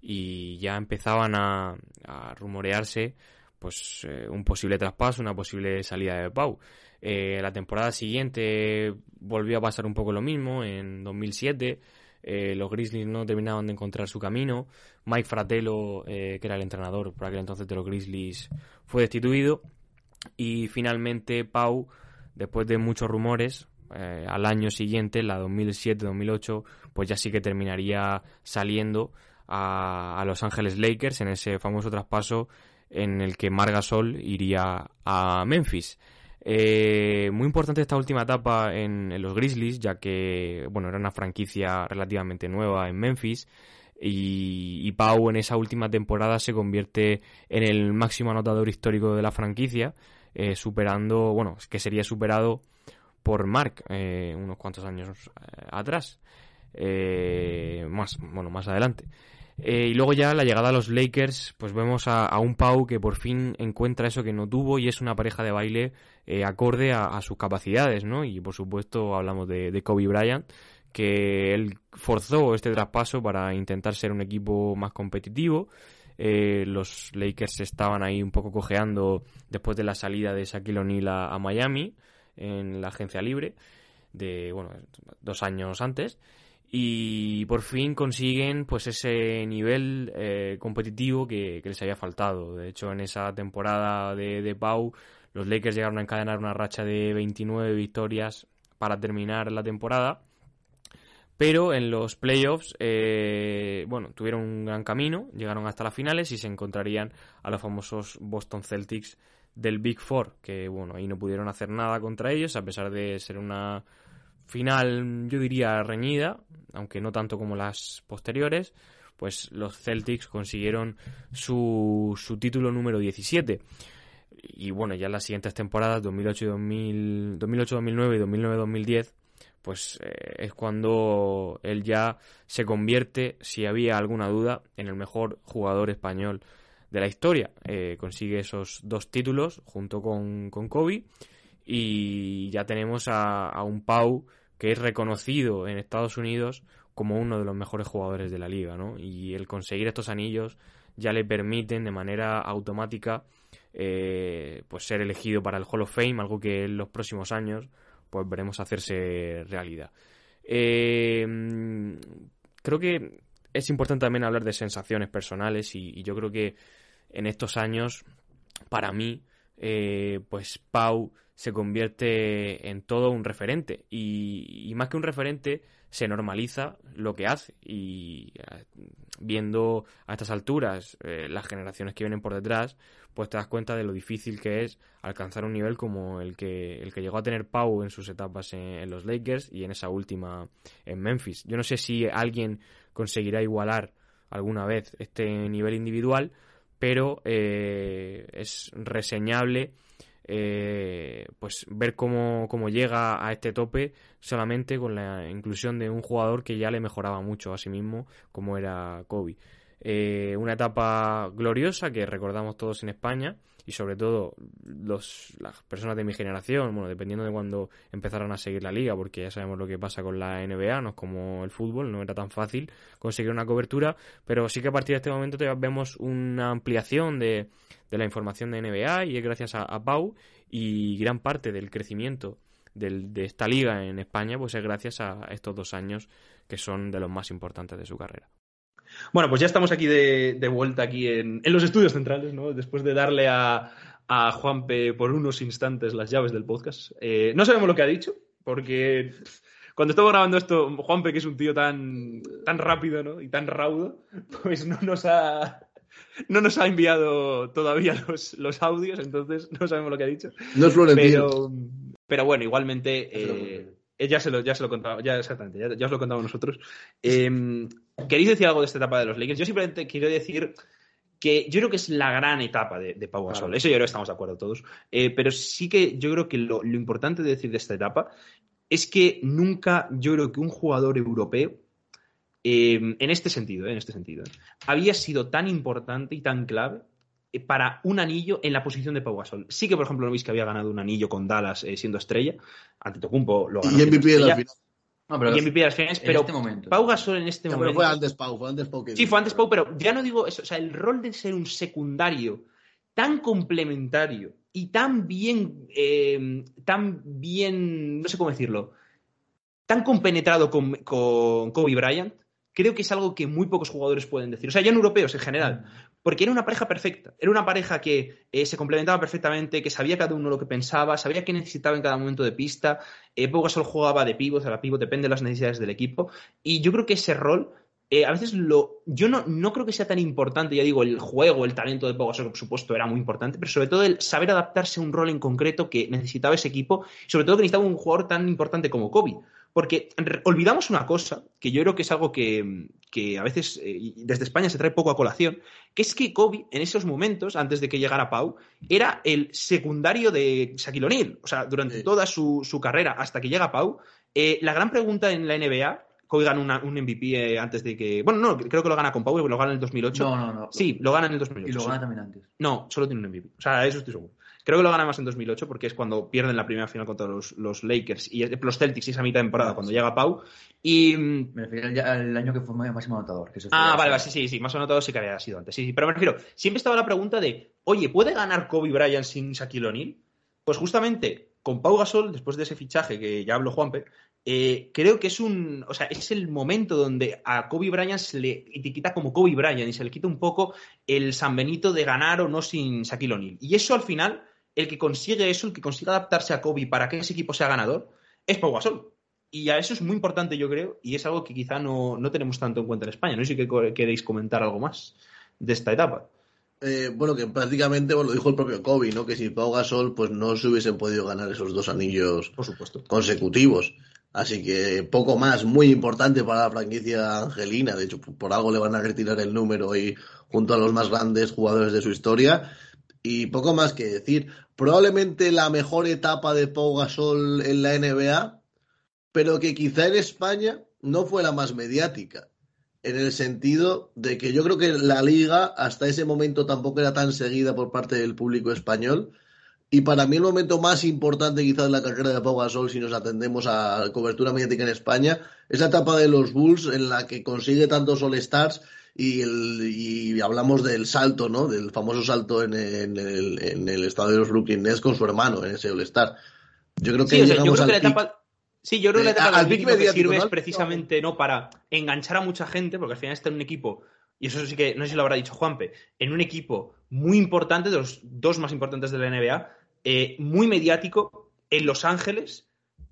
y ya empezaban a, a rumorearse pues eh, un posible traspaso, una posible salida de Pau. Eh, la temporada siguiente volvió a pasar un poco lo mismo, en 2007 eh, los Grizzlies no terminaban de encontrar su camino. Mike Fratello, eh, que era el entrenador por aquel entonces de los Grizzlies, fue destituido. Y finalmente Pau, después de muchos rumores, eh, al año siguiente, la 2007-2008, pues ya sí que terminaría saliendo a, a, Los Ángeles Lakers en ese famoso traspaso en el que Margasol iría a Memphis. Eh, muy importante esta última etapa en, los Grizzlies, ya que bueno era una franquicia relativamente nueva en Memphis. Y, y, Pau en esa última temporada se convierte en el máximo anotador histórico de la franquicia, eh, superando, bueno, que sería superado por Mark eh, unos cuantos años atrás, eh, más, bueno, más adelante. Eh, y luego ya la llegada a los Lakers, pues vemos a, un Pau que por fin encuentra eso que no tuvo y es una pareja de baile eh, acorde a, sus capacidades, ¿no? Y por supuesto hablamos de, de, Kobe Bryant, que él forzó este traspaso para intentar ser un equipo más competitivo. Eh, los Lakers estaban ahí un poco cojeando después de la salida de Shaquille O'Neal a, a Miami en la agencia libre de, bueno, dos años antes y por fin consiguen pues ese nivel eh, competitivo que, les había faltado. De hecho, en esa temporada de, de, Pau, los Lakers llegaron a encadenar una racha de 29 victorias para terminar la temporada. Pero en los playoffs, eh, bueno, tuvieron un gran camino, llegaron hasta las finales y se encontrarían a los famosos Boston Celtics del Big Four, que bueno, ahí no pudieron hacer nada contra ellos, a pesar de ser una final, yo diría, reñida, aunque no tanto como las posteriores, pues los Celtics consiguieron su, su título número 17. Y bueno, ya en las siguientes temporadas, 2008, 2000, 2008 2009 y 2009-2010, pues eh, es cuando él ya se convierte, si había alguna duda, en el mejor jugador español de la historia. Eh, consigue esos dos títulos junto con, con Kobe y ya tenemos a, un Pau que es reconocido en Estados Unidos como uno de los mejores jugadores de la liga, ¿no? Y el conseguir estos anillos ya le permiten de manera automática eh, pues ser elegido para el Hall of Fame, algo que en los próximos años pues veremos hacerse realidad. Eh, creo que es importante también hablar de sensaciones personales y, yo creo que en estos años, para mí, eh, pues Pau se convierte en todo un referente. Y, más que un referente se normaliza lo que hace. Y eh, viendo a estas alturas eh, las generaciones que vienen por detrás pues te das cuenta de lo difícil que es alcanzar un nivel como el que el que llegó a tener Pau en sus etapas en, los Lakers y en esa última en Memphis. Yo no sé si alguien conseguirá igualar alguna vez este nivel individual pero eh, es reseñable eh, pues ver cómo, cómo, llega a este tope solamente con la inclusión de un jugador que ya le mejoraba mucho a sí mismo, como era Kobe. Eh, una etapa gloriosa que recordamos todos en España y sobre todo los, las personas de mi generación, bueno, dependiendo de cuando empezaron a seguir la liga, porque ya sabemos lo que pasa con la NBA, no es como el fútbol, no era tan fácil conseguir una cobertura, pero sí que a partir de este momento vemos una ampliación de, de la información de NBA y es gracias a, Pau y gran parte del crecimiento de esta liga en España pues es gracias a estos dos años que son de los más importantes de su carrera. Bueno, pues ya estamos aquí de, vuelta aquí en, los estudios centrales, ¿no? Después de darle a, a Juanpe por unos instantes las llaves del podcast. Eh, no sabemos lo que ha dicho, porque cuando estaba grabando esto, Juanpe, que es un tío tan, tan rápido ¿no? y tan raudo, pues no nos ha, no nos ha enviado todavía los, los, audios, entonces no sabemos lo que ha dicho. No es pero, pero bueno, igualmente eh, ya, se lo, ya se lo contaba, ya exactamente, ya, os lo contamos nosotros. Em, ¿Queréis decir algo de esta etapa de los Lakers? Yo simplemente quiero decir que yo creo que es la gran etapa de, de Pau Gasol. Eso yo creo que estamos de acuerdo todos. Eh, pero sí que yo creo que lo, lo importante de decir de esta etapa es que nunca yo creo que un jugador europeo Em, en este sentido, en este sentido, había sido tan importante y tan clave eh, para un anillo en la posición de Pau Gasol. Sí que, por ejemplo, no veis que había ganado un anillo con Dallas eh, siendo estrella. Antetokounmpo lo ganó. Y MVP de las pero y MVP de las finales, pero este Pau Gasol en este momento. fue antes Pau, fue antes Pau Sí, fue antes Pau, pero ya no digo eso. O sea, el rol de ser un secundario tan complementario y tan bien, em, tan bien, no sé cómo decirlo, tan compenetrado con, con Kobe Bryant, creo que es algo que muy pocos jugadores pueden decir. O sea, ya en europeos en general. Porque era una pareja perfecta. Era una pareja que eh, se complementaba perfectamente, que sabía cada uno lo que pensaba, sabía qué necesitaba en cada momento de pista. Eh, jugaba de pívot, a la pívot, depende de las necesidades del equipo. Y yo creo que ese rol eh, a veces lo. Yo no, no, creo que sea tan importante, ya digo, el juego, el talento de Pau Gasol, que por supuesto era muy importante, pero sobre todo el saber adaptarse a un rol en concreto que necesitaba ese equipo, sobre todo que necesitaba un jugador tan importante como Kobe. Porque olvidamos una cosa, que yo creo que es algo que, a veces eh, desde España se trae poco a colación, que es que Kobe, en esos momentos, antes de que llegara Pau, era el secundario de Shaquille O'Neal. O sea, durante toda su, carrera, hasta que llega Pau, eh, la gran pregunta en la NBA Kobe ganó un MVP eh, antes de que. Bueno, no, creo que lo gana con Pau, lo gana en el 2008. No, no, no. Sí, lo gana en el 2008. Y lo gana también antes. No, solo tiene un MVP. O sea, eso estoy seguro. Creo que lo gana más en 2008 porque es cuando pierden la primera final contra los, los Lakers y los Celtics y esa mitad de temporada cuando llega Pau. Y. Mm, me refiero al año que fue máximo anotador. ah, vale, vale, sí, sí, sí, más anotador sí que había sido antes. Sí, sí, pero me refiero, siempre estaba la pregunta de, oye, ¿puede ganar Kobe Bryant sin Shaquille O'Neal? Pues justamente con Pau Gasol, después de ese fichaje que ya habló Juanpe, eh, creo que es un, o sea, es el momento donde a Kobe Bryant se le etiqueta como Kobe Bryant y se le quita un poco el San Benito de ganar o no sin Shaquille O'Neal. Y eso al final, el que consigue eso, el que consigue adaptarse a Kobe para que ese equipo sea ganador, es Pau Gasol. Y a eso es muy importante, yo creo, y es algo que quizá no, no tenemos tanto en cuenta en España. No sé si queréis comentar algo más de esta etapa. Eh, bueno, que prácticamente lo dijo el propio Kobe, ¿no? Que sin Pau Gasol, pues no se hubiesen podido ganar esos dos anillos Por supuesto. consecutivos. Así que poco más, muy importante para la franquicia angelina. De hecho, por algo le van a retirar el número y junto a los más grandes jugadores de su historia. Y poco más que decir. Probablemente la mejor etapa de Pau Gasol en la NBA. pero que quizá en España no fue la más mediática. En el sentido de que yo creo que la liga hasta ese momento tampoco era tan seguida por parte del público español. Y para mí el momento más importante quizás de la carrera de Pau Gasol, si nos atendemos a cobertura mediática en España, es la etapa de los Bulls en la que consigue tantos All-Stars y, y, hablamos del salto, ¿no? Del famoso salto en, el, en el estadio de los Brooklyn Nets con su hermano en ese All-Star. Yo creo que sí, yo creo que la etapa... Sí, yo creo que la etapa que sirve es precisamente ¿no? para enganchar a mucha gente, porque al final está en un equipo, y eso sí que no sé si lo habrá dicho Juanpe, en un equipo muy importante, de los dos más importantes de la NBA, eh, muy mediático, en Los Ángeles,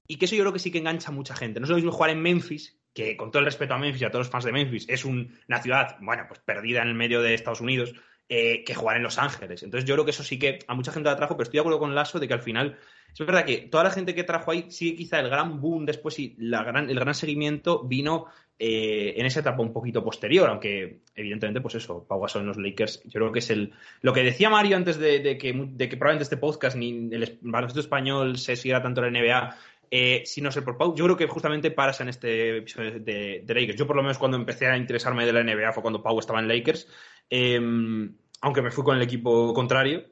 y que eso yo creo que sí que engancha a mucha gente. No es lo mismo jugar en Memphis, que con todo el respeto a Memphis y a todos los fans de Memphis, es una ciudad, bueno, pues perdida en el medio de Estados Unidos, eh, que jugar en Los Ángeles. Entonces yo creo que eso sí que a mucha gente la trajo, pero estoy de acuerdo con Lasso de que al final es verdad que toda la gente que trajo ahí, sí quizá el gran boom después y el gran seguimiento vino eh, en esa etapa un poquito posterior, aunque evidentemente, pues eso, Pau Gasol los Lakers, yo creo que es el... Lo que decía Mario antes de, que, de que probablemente este podcast ni el baloncesto español se siguiera tanto en la NBA eh, si no sé por Pau, yo creo que justamente paras en este episodio de, Lakers. Yo por lo menos cuando empecé a interesarme de la NBA fue cuando Pau estaba en Lakers, em, aunque me fui con el equipo contrario,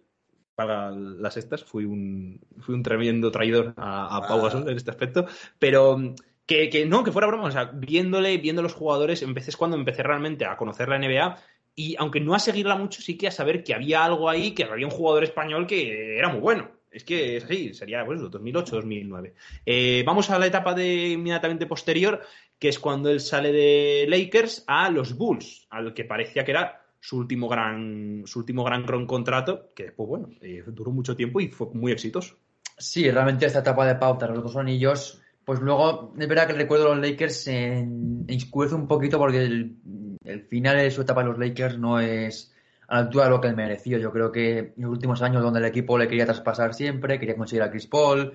para las estas, fui un, fui un tremendo traidor a, Pau Gasol en este aspecto, pero que, no, que fuera broma, o sea, viéndole, viendo los jugadores, empecé es cuando empecé realmente a conocer la NBA y aunque no a seguirla mucho, sí que a saber que había algo ahí, que había un jugador español que era muy bueno. Es que es así, sería pues, 2008-2009. Eh, vamos a la etapa de inmediatamente posterior, que es cuando él sale de Lakers a los Bulls, al que parecía que era su último gran, su último gran, contrato, que después, bueno, eh, duró mucho tiempo y fue muy exitoso. Sí, realmente esta etapa de pauta, los dos anillos, pues luego, es verdad que el recuerdo de los Lakers se un poquito porque el, el final de su etapa de los Lakers no es a la altura de lo que él mereció. Yo creo que en los últimos años donde el equipo le quería traspasar siempre, quería conseguir a Chris Paul,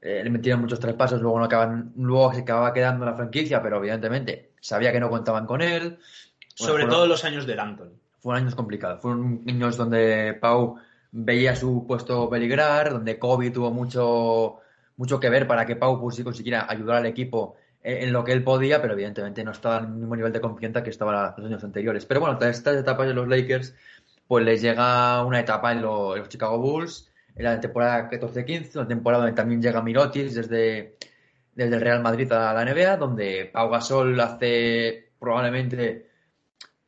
eh, le metieron muchos traspasos, luego no acaban, luego se acababa quedando en la franquicia, pero evidentemente sabía que no contaban con él. Sobre todo los años de Anthony. Fueron años complicados, fueron años donde Pau veía su puesto peligrar, donde Kobe tuvo mucho, mucho que ver para que Pau consiguiera ayudar al equipo en lo que él podía, pero evidentemente no estaba al mismo nivel de confianza que estaba los años anteriores. Pero bueno, tras estas etapas de los Lakers, pues les llega una etapa en los, Chicago Bulls, en la temporada 14-15, una temporada donde también llega Mirotis desde, desde el Real Madrid a la NBA, donde Pau Gasol hace probablemente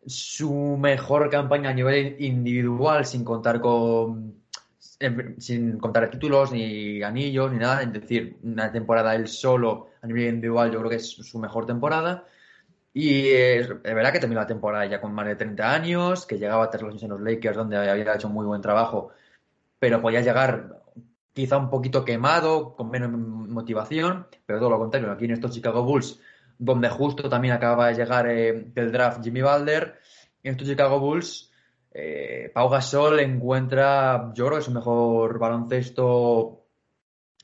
su mejor campaña a nivel individual, sin contar con sin contar títulos, ni anillos, ni nada. Es decir, una temporada él solo a nivel individual, yo creo que es su mejor temporada. Y es, verdad que terminó la temporada ya con más de 30 años, que llegaba a tres años en los Lakers, donde había hecho muy buen trabajo, pero podía llegar quizá un poquito quemado, con menos motivación, pero todo lo contrario, aquí en estos Chicago Bulls, donde justo también acaba de llegar eh, el draft Jimmy Balder, en estos Chicago Bulls eh, Pau Gasol encuentra, yo creo que su mejor baloncesto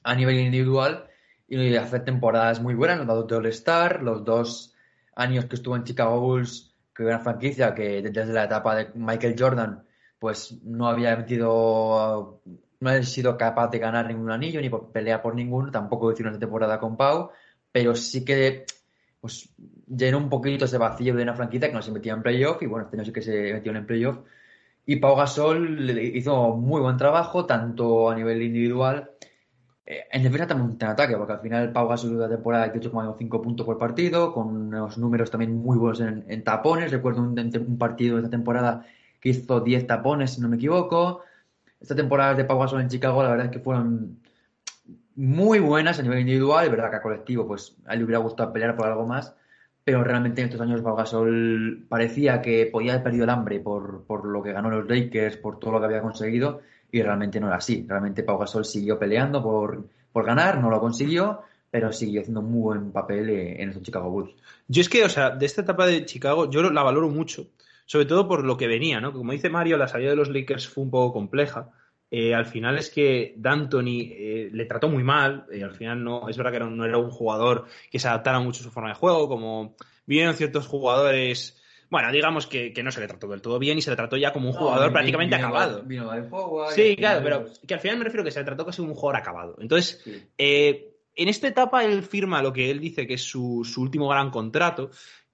a nivel individual y hace temporadas muy buenas, los dos de All-Star, los dos años que estuvo en Chicago Bulls, que era una franquicia que desde la etapa de Michael Jordan, pues no había metido, no había sido capaz de ganar ningún anillo ni por, pelea por ninguno, tampoco hizo una temporada con Pau, pero sí que pues llenó un poquito ese vacío de una franquicia que no se metía en playoff y bueno, este año sí que se metió en playoff. Y Pau Gasol hizo muy buen trabajo, tanto a nivel individual, en defensa también en ataque, porque al final Pau Gasol la temporada 18,5 puntos por partido, con unos números también muy buenos en, tapones. Recuerdo un, partido de esta temporada que hizo 10 tapones, si no me equivoco. Esta temporada de Pau Gasol en Chicago, la verdad es que fueron muy buenas a nivel individual, y verdad que a colectivo, pues a él le hubiera gustado pelear por algo más pero realmente en estos años Pau Gasol parecía que podía haber perdido el hambre por, por, lo que ganó los Lakers, por todo lo que había conseguido, y realmente no era así. Realmente Pau Gasol siguió peleando por, por ganar, no lo consiguió, pero siguió haciendo muy buen papel eh, en estos Chicago Bulls. Yo es que, o sea, de esta etapa de Chicago, yo la valoro mucho, sobre todo por lo que venía, ¿no? Como dice Mario, la salida de los Lakers fue un poco compleja. Eh, al final es que D'Antoni eh, le trató muy mal. y al final no, es verdad que no, era un jugador que se adaptara mucho a su forma de juego, como vinieron ciertos jugadores. Bueno, digamos que, no se le trató del todo bien y se le trató ya como un jugador prácticamente acabado. sí, claro, pero que al final me refiero que se le trató casi como un jugador acabado. Entonces, eh, en esta etapa él firma lo que él dice que es su, último gran contrato.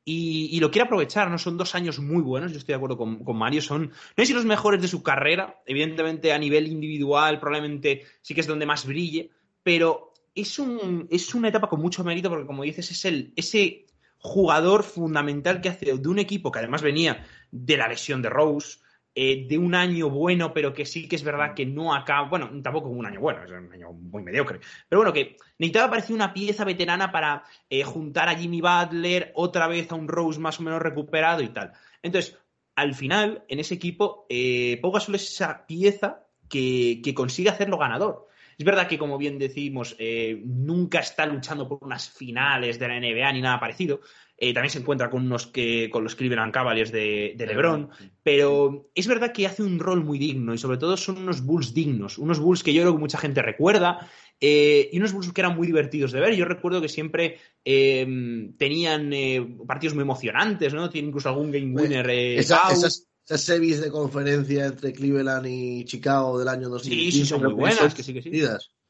Y, lo quiere aprovechar, ¿no? Son dos años muy buenos, yo estoy de acuerdo con, con, Mario, son, no sé si los mejores de su carrera, evidentemente a nivel individual probablemente sí que es donde más brille, pero es, un, es una etapa con mucho mérito porque como dices es el, ese jugador fundamental que hace de un equipo que además venía de la lesión de Rose, eh, de un año bueno, pero que sí que es verdad que no acaba, bueno, tampoco un año bueno, es un año muy mediocre, pero bueno, que necesitaba parecer una pieza veterana para eh, juntar a Jimmy Butler otra vez a un Rose más o menos recuperado y tal. Entonces, al final, en ese equipo, eh, Pau Gasol es esa pieza que, que consigue hacerlo ganador. Es verdad que, como bien decimos, eh, nunca está luchando por unas finales de la NBA ni nada parecido, eh, también se encuentra con unos que con los Cleveland Cavaliers de, de LeBron, pero es verdad que hace un rol muy digno y sobre todo son unos Bulls dignos, unos Bulls que yo creo que mucha gente recuerda eh, y unos Bulls que eran muy divertidos de ver. Yo recuerdo que siempre em, tenían eh, partidos muy emocionantes, ¿no? Tienen incluso algún game winner. esas, esas series de conferencia entre Cleveland y Chicago del año 2015 sí, sí, son muy buenas, que sí, que sí.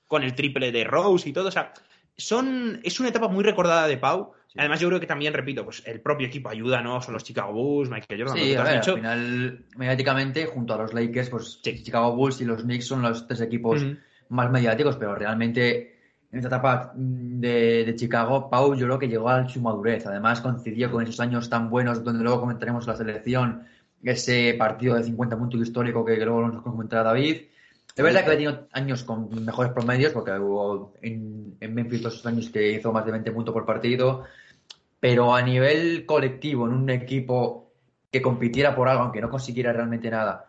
Con el triple de Rose y todo, o sea, son, es una etapa muy recordada de Pau Además, yo creo que también, repito, pues el propio equipo ayuda, ¿no? Son los Chicago Bulls, Michael Jordan. Sí, a ver, al final, mediáticamente, junto a los Lakers, pues Chicago Bulls y los Knicks son los tres equipos más mediáticos, pero realmente en esta etapa de, Chicago, Pau yo creo que llegó a su madurez. Además, coincidió con esos años tan buenos, donde luego comentaremos la selección, ese partido de 50 puntos histórico que luego nos comentará David. Es verdad que ha tenido años con mejores promedios, porque hubo en, en Memphis dos años que hizo más de 20 puntos por partido pero a nivel colectivo, en un equipo que compitiera por algo, aunque no consiguiera realmente nada,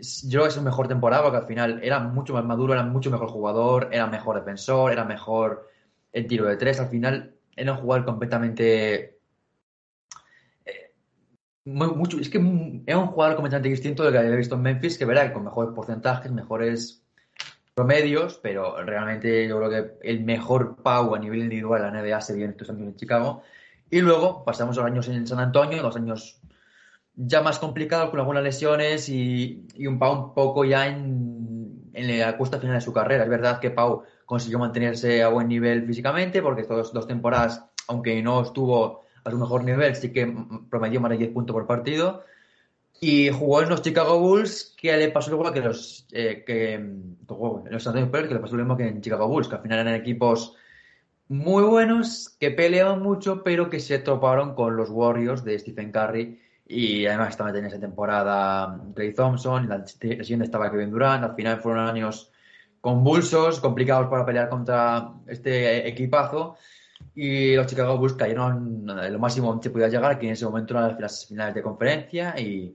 yo creo que es su mejor temporada porque al final era mucho más maduro, era mucho mejor jugador, era mejor defensor, era mejor en tiro de tres. Al final era un jugador completamente. Eh, mucho, es que era un jugador completamente distinto de lo que había visto en Memphis, que verá con mejores porcentajes, mejores promedios, pero realmente yo creo que el mejor Pau a nivel individual de la NBA se vio en estos años en Chicago. Y luego pasamos los años en San Antonio, los años ya más complicados con algunas lesiones y, un Pau un poco ya en, en, la cuesta final de su carrera. Es verdad que Pau consiguió mantenerse a buen nivel físicamente porque estas dos temporadas, aunque no estuvo a su mejor nivel, sí que promedió más de 10 puntos por partido. Y jugó en los Chicago Bulls, que le pasó igual que los eh, que los Antonio Spurs, que le pasó lo mismo que en Chicago Bulls, que al final eran equipos muy buenos, que peleaban mucho, pero que se toparon con los Warriors de Stephen Curry. Y además también en esa temporada Clay Thompson, la siguiente estaba Kevin Durant. Al final fueron años convulsos, complicados para pelear contra este equipazo. Y los Chicago Bulls cayeron lo máximo que podía llegar, que en ese momento eran las finales de conferencia. Y,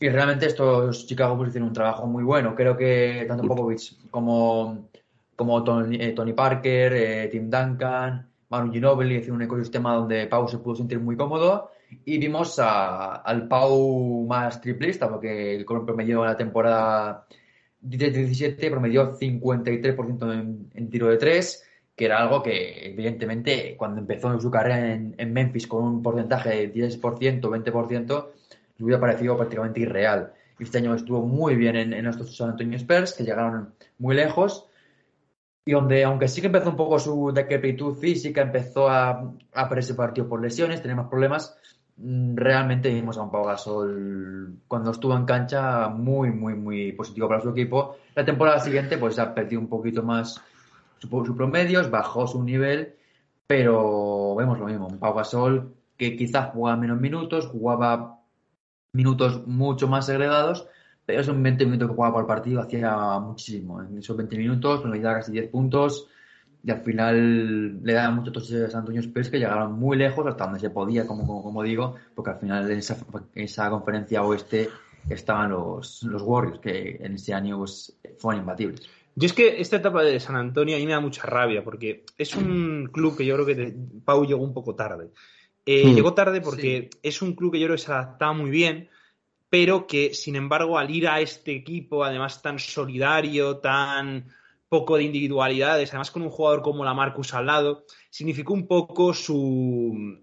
y realmente estos Chicago Bulls hicieron un trabajo muy bueno. Creo que tanto Popovich como, como Tony, eh, Parker, eh, Tim Duncan, Manu Ginobili hicieron un ecosistema donde Pau se pudo sentir muy cómodo. Y vimos al Pau más triplista, porque el promedio en la temporada 17 promedió 53% en, en tiro de 3 que era algo que evidentemente cuando empezó su carrera en, Memphis con un porcentaje de 10%, 20%, le hubiera parecido prácticamente irreal. Este año estuvo muy bien en, en estos San Antonio Spurs, que llegaron muy lejos, y donde, aunque sí que empezó un poco su decrepitud física, empezó a, a perderse partido por lesiones, tenía más problemas, mm, realmente vimos a un Pau Gasol cuando estuvo en cancha muy, muy, muy positivo para su equipo. La temporada siguiente pues ha perdido un poquito más sus promedios, bajó su nivel, pero vemos lo mismo, un Pau Gasol que quizás jugaba menos minutos, jugaba minutos mucho más segregados, pero esos 20 minutos que jugaba por partido hacía muchísimo. En esos 20 minutos promedia casi 10 puntos y al final le daban mucho a San Antonio Spurs que llegaron muy lejos hasta donde se podía, como, como, digo, porque al final en esa, esa conferencia oeste estaban los, los Warriors, que en ese año pues, fueron imbatibles. Yo es que esta etapa de San Antonio a mí me da mucha rabia porque es un club que yo creo que Pau llegó un poco tarde. Eh, hmm. Llegó tarde porque es un club que yo creo que se adaptaba muy bien, pero que sin embargo al ir a este equipo, además tan solidario, tan poco de individualidades, además con un jugador como la Marcus al lado, significó un poco su,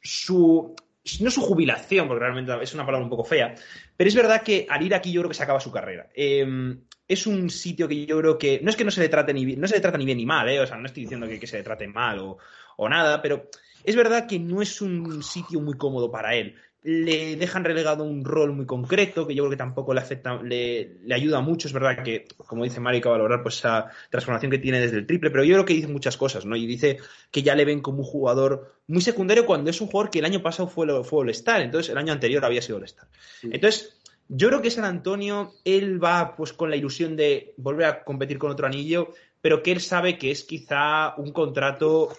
su no su jubilación, porque realmente es una palabra un poco fea, pero es verdad que al ir aquí yo creo que se acaba su carrera. Em, es un sitio que yo creo que no es que no se le trate ni bien, no se le trata ni bien ni mal, ¿eh? o sea, no estoy diciendo que, se le trate mal o, o, nada, pero es verdad que no es un sitio muy cómodo para él le dejan relegado un rol muy concreto, que yo creo que tampoco le afecta, le, ayuda mucho. Es verdad que, como dice Mari, que valorar pues, esa transformación que tiene desde el triple, pero yo creo que dice muchas cosas, ¿no? Y dice que ya le ven como un jugador muy secundario cuando es un jugador que el año pasado fue, fue All-Star, entonces el año anterior había sido All-Star. Entonces, yo creo que San Antonio, él va pues con la ilusión de volver a competir con otro anillo, pero que él sabe que es quizá un contrato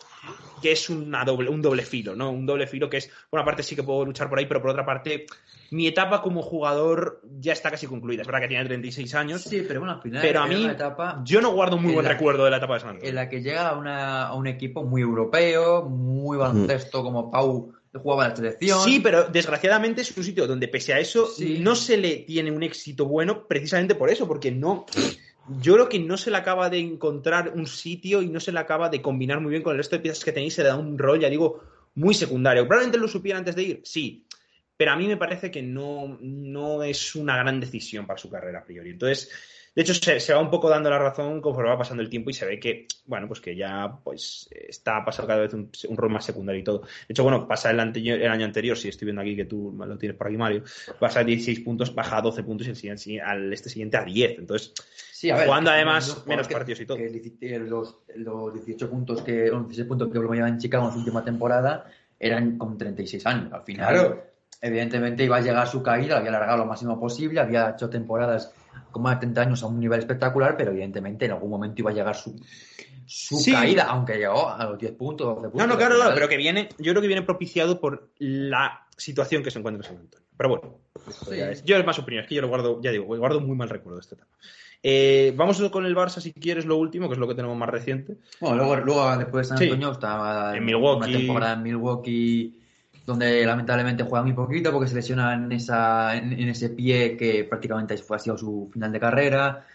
que es una doble, un doble filo, ¿no? Un doble filo que es, por una parte sí que puedo luchar por ahí, pero por otra parte, mi etapa como jugador ya está casi concluida. Es verdad que tiene 36 años. Sí, pero bueno, al final. Pero a mí, etapa yo no guardo un muy buen recuerdo de la etapa de San Antonio. En la que llega a, un equipo muy europeo, muy baloncesto, como Pau jugaba la selección. Sí, pero desgraciadamente es un sitio donde, pese a eso, no se le tiene un éxito bueno precisamente por eso, porque no yo creo que no se le acaba de encontrar un sitio y no se le acaba de combinar muy bien con el resto de piezas que tenéis, se le da un rol, ya digo, muy secundario. Probablemente lo supiera antes de ir, sí, pero a mí me parece que no, no es una gran decisión para su carrera a priori. Entonces, de hecho, se, va un poco dando la razón conforme va pasando el tiempo y se ve que, bueno, pues que ya pues está pasando cada vez un, rol más secundario y todo. De hecho, bueno, pasa el, el año anterior, si estoy viendo aquí que tú lo tienes por aquí, Mario, pasa a 16 puntos, baja a 12 puntos y el siguiente, al este siguiente a 10. Entonces, jugando además menos partidos y todo. los, los, 18 puntos que, los 16 puntos que en Chicago en su última temporada eran con 36 años. Al final, evidentemente iba a llegar su caída, había alargado lo máximo posible, había hecho temporadas como de 30 años a un nivel espectacular, pero evidentemente en algún momento iba a llegar su, su caída, aunque llegó a los 10 puntos, 12 puntos. No, no, claro, claro, pero que viene, yo creo que viene propiciado por la situación que se encuentra en San Antonio. Pero bueno, yo es más opinión, es que yo lo guardo, ya digo, guardo muy mal recuerdo de este tema. Eh, vamos con el Barça si quieres lo último, que es lo que tenemos más reciente. Bueno, luego, luego después de San Antonio estaba en Milwaukee. una temporada en Milwaukee donde lamentablemente juega muy poquito porque se lesiona en, esa, en, ese pie que prácticamente fue, ha sido su final de carrera.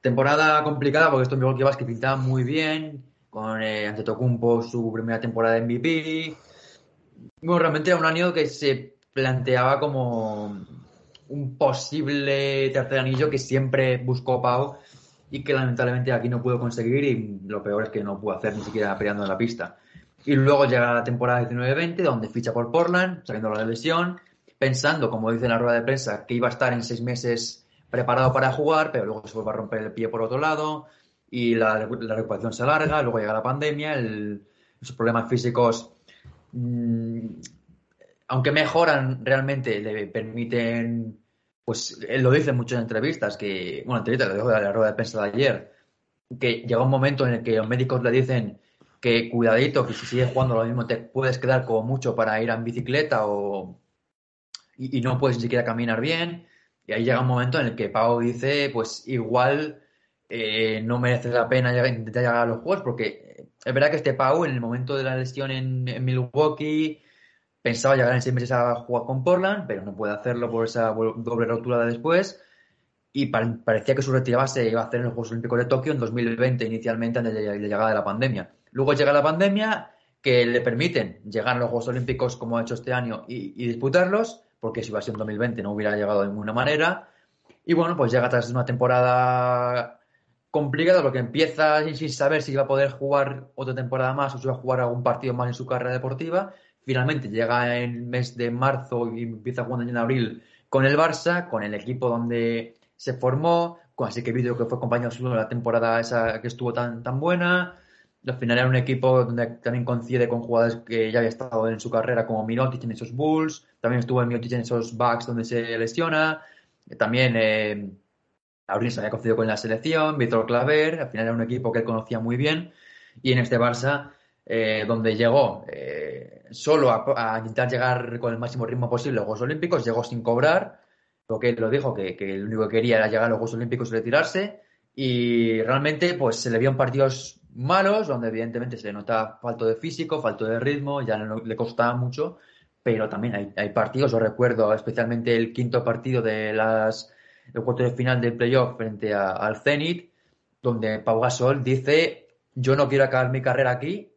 Temporada complicada porque esto en Milwaukee que pintaba muy bien, con eh, Antetokounmpo su primera temporada de MVP. Bueno, realmente era un año que se planteaba como un posible tercer anillo que siempre buscó Pau y que lamentablemente aquí no pudo conseguir y lo peor es que no pudo hacer ni siquiera peleando en la pista. Y luego llega la temporada 19-20 donde ficha por Portland, saliendo la lesión, pensando, como dice en la rueda de prensa, que iba a estar en seis meses preparado para jugar, pero luego se vuelve a romper el pie por otro lado y la, recuperación se alarga, luego llega la pandemia, esos problemas físicos mmm, aunque mejoran realmente, le permiten, pues él lo dice en muchas entrevistas, que, bueno, entrevistas, lo dijo de la rueda de prensa de ayer, que llega un momento en el que los médicos le dicen que cuidadito, que si sigues jugando lo mismo te puedes quedar como mucho para ir en bicicleta o y, no puedes ni siquiera caminar bien. Y ahí llega un momento en el que Pau dice, pues igual eh, no merece la pena intentar llegar a los juegos, porque es verdad que este Pau en el momento de la lesión en Milwaukee Pensaba llegar en seis meses a jugar con Portland, pero no puede hacerlo por esa doble rotura de después. Y parecía que su retirada se iba a hacer en los Juegos Olímpicos de Tokio en 2020, inicialmente antes de la llegada de la pandemia. Luego llega la pandemia, que le permiten llegar a los Juegos Olímpicos como ha hecho este año y, disputarlos, porque si iba a ser en 2020 no hubiera llegado de ninguna manera. Y bueno, pues llega tras una temporada complicada porque empieza sin saber si iba a poder jugar otra temporada más o si iba a jugar algún partido más en su carrera deportiva Finalmente llega el mes de marzo y empieza jugando en abril con el Barça, con el equipo donde se formó, con así que vídeo que fue compañero suyo de la temporada esa que estuvo tan, tan buena. Al final era un equipo donde también coincide con jugadores que ya había estado en su carrera, como Mirotic en esos Bulls, también estuvo en Mirotic en esos Bucks donde se lesiona, también eh, se había conocido con la selección, Víctor Claver, al final era un equipo que él conocía muy bien, y en este Barça eh, donde llegó eh, solo a, intentar llegar con el máximo ritmo posible a los Juegos Olímpicos, llegó sin cobrar, lo que él lo dijo, que, que lo único que quería era llegar a los Juegos Olímpicos y retirarse, y realmente pues se le vio en partidos malos, donde evidentemente se le nota falto de físico, falto de ritmo, ya no, le costaba mucho, pero también hay, partidos, os recuerdo especialmente el quinto partido de las el cuarto de final del playoff frente al Zenit, donde Pau Gasol dice yo no quiero acabar mi carrera aquí,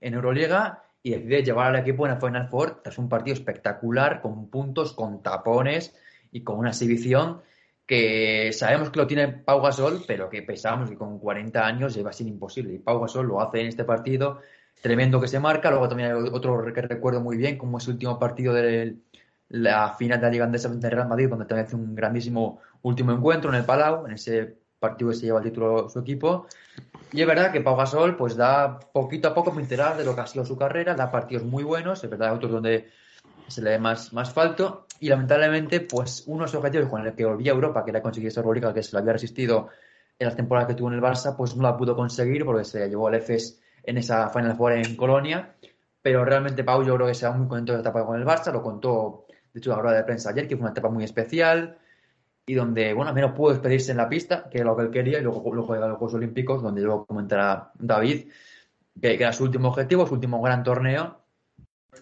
en Euroliga y decide llevar al equipo en el Final Four tras un partido espectacular, con puntos, con tapones y con una exhibición que sabemos que lo tiene Pau Gasol, pero que pensábamos que con 40 años lleva a ser imposible. Y Pau Gasol lo hace en este partido, tremendo que se marca. Luego también hay otro que recuerdo muy bien, como es el último partido de la final de la Liga Andesa de Real Madrid, donde también hace un grandísimo último encuentro en el Palau, en ese partido que se lleva el título su equipo. Y es verdad que Pau Gasol pues da poquito a poco pincelar de lo que ha sido su carrera, da partidos muy buenos, es verdad, otros donde se le ve más, más falto. Y lamentablemente pues uno de los objetivos con el que volvía a Europa, que era conseguir esa Euroliga que se lo había resistido en las temporadas que tuvo en el Barça, pues no la pudo conseguir porque se llevó al EFES en esa Final Four en Colonia, pero realmente Pau yo creo que se va muy contento de la etapa con el Barça, lo contó de hecho la rueda de prensa ayer, que fue una etapa muy especial, y donde, bueno, al menos pudo despedirse en la pista, que era lo que él quería, y luego, luego a los Juegos Olímpicos, donde luego comentará David, que, era su último objetivo, su último gran torneo,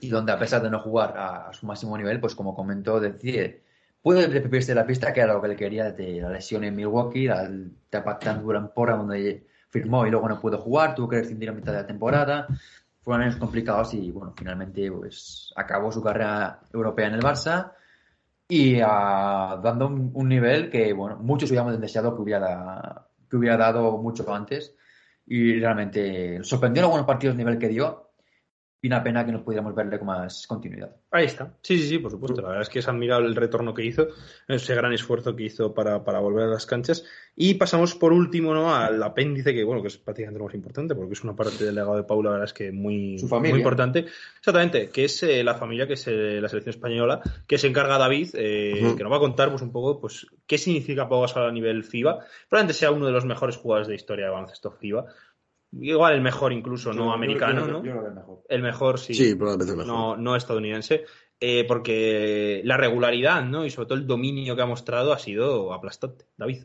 y donde a pesar de no jugar a, su máximo nivel, pues como comentó, decide, puede despedirse de la pista, que era lo que él quería de la lesión en Milwaukee, la etapa tan dura en Porra, donde firmó y luego no pudo jugar, tuvo que rescindir a mitad de la temporada, fueron años complicados y, bueno, finalmente pues acabó su carrera europea en el Barça, y ah, dando un, nivel que, bueno, muchos hubiéramos deseado que hubiera, que hubiera dado mucho antes. Y realmente sorprendió en algunos partidos el nivel que dio y una pena que no pudiéramos verle con más continuidad. Ahí está. Sí, sí, sí, por supuesto. La verdad es que es admirable el retorno que hizo, ese gran esfuerzo que hizo para, volver a las canchas. Y pasamos por último ¿no? al apéndice, que bueno, que es prácticamente lo más importante, porque es una parte del legado de Paula, la verdad es que muy, muy importante. Exactamente, que es eh, la familia, que es eh, la selección española, que se encarga David, eh, que nos va a contar pues un poco pues qué significa Pau Gasol a nivel FIBA. Probablemente sea uno de los mejores jugadores de historia de baloncesto FIBA Igual el mejor incluso, no americano, ¿no? el mejor. El mejor, sí. Sí, probablemente el mejor. No, no estadounidense. Eh, porque la regularidad, ¿no? Y sobre todo el dominio que ha mostrado ha sido aplastante. David.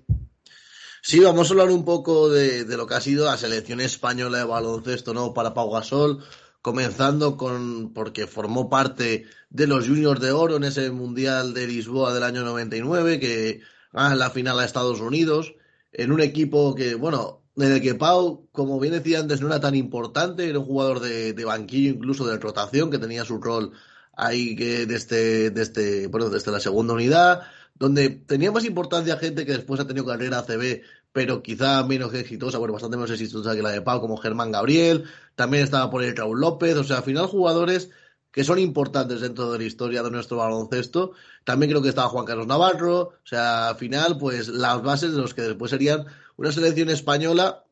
Sí, vamos a hablar un poco de, lo que ha sido la selección española de baloncesto, ¿no? Para Pau Gasol, comenzando con, porque formó parte de los Juniors de Oro en ese Mundial de Lisboa del año 99, que gana la final a Estados Unidos, en un equipo que, bueno, en el que Pau, como bien decía antes, no era tan importante, era un jugador de, banquillo, incluso de rotación, que tenía su rol ahí que desde, desde, bueno, desde la segunda unidad, donde tenía más importancia gente que después ha tenido carrera ACB, pero quizá menos exitosa, bueno, bastante menos exitosa que la de Pau, como Germán Gabriel, también estaba por el Raúl López, o sea, al final jugadores que son importantes dentro de la historia de nuestro baloncesto. También creo que estaba Juan Carlos Navarro, o sea, al final, pues las bases de los que después serían una selección española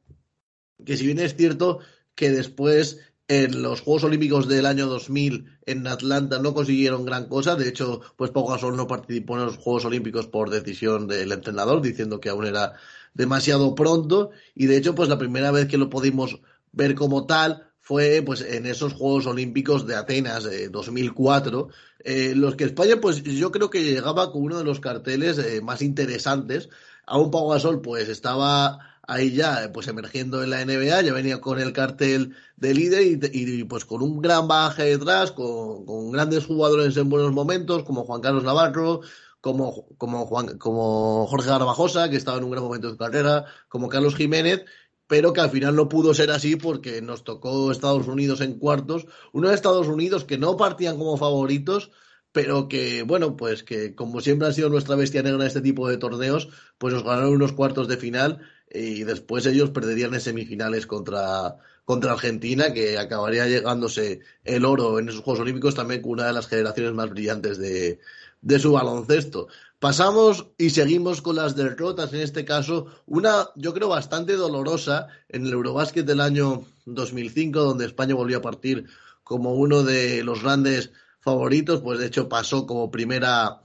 que si bien es cierto que después en los Juegos Olímpicos del año 2000 en Atlanta no consiguieron gran cosa. De hecho, pues Pau Gasol no participó en los Juegos Olímpicos por decisión del entrenador, diciendo que aún era demasiado pronto. Y de hecho, pues la primera vez que lo pudimos ver como tal fue pues en esos Juegos Olímpicos de Atenas de 2004, eh, los que España pues yo creo que llegaba con uno de los carteles eh, más interesantes. Aún Pau Gasol pues estaba ahí ya pues emergiendo en la NBA, ya venía con el cartel de líder y, pues con un gran baje detrás, con, con, grandes jugadores en buenos momentos, como Juan Carlos Navarro, como, como, Juan, como Jorge Garbajosa, que estaba en un gran momento de su carrera, como Carlos Jiménez, pero que al final no pudo ser así porque nos tocó Estados Unidos en cuartos, unos Estados Unidos que no partían como favoritos, pero que, bueno, pues que como siempre ha sido nuestra bestia negra en este tipo de torneos, pues nos ganaron unos cuartos de final y después ellos perderían en semifinales contra, contra Argentina, que acabaría llegándose el oro en esos Juegos Olímpicos también con una de las generaciones más brillantes de, de su baloncesto. Pasamos y seguimos con las derrotas, en este caso, una yo creo bastante dolorosa en el Eurobásquet del año 2005, donde España volvió a partir como uno de los grandes favoritos, pues de hecho pasó como primera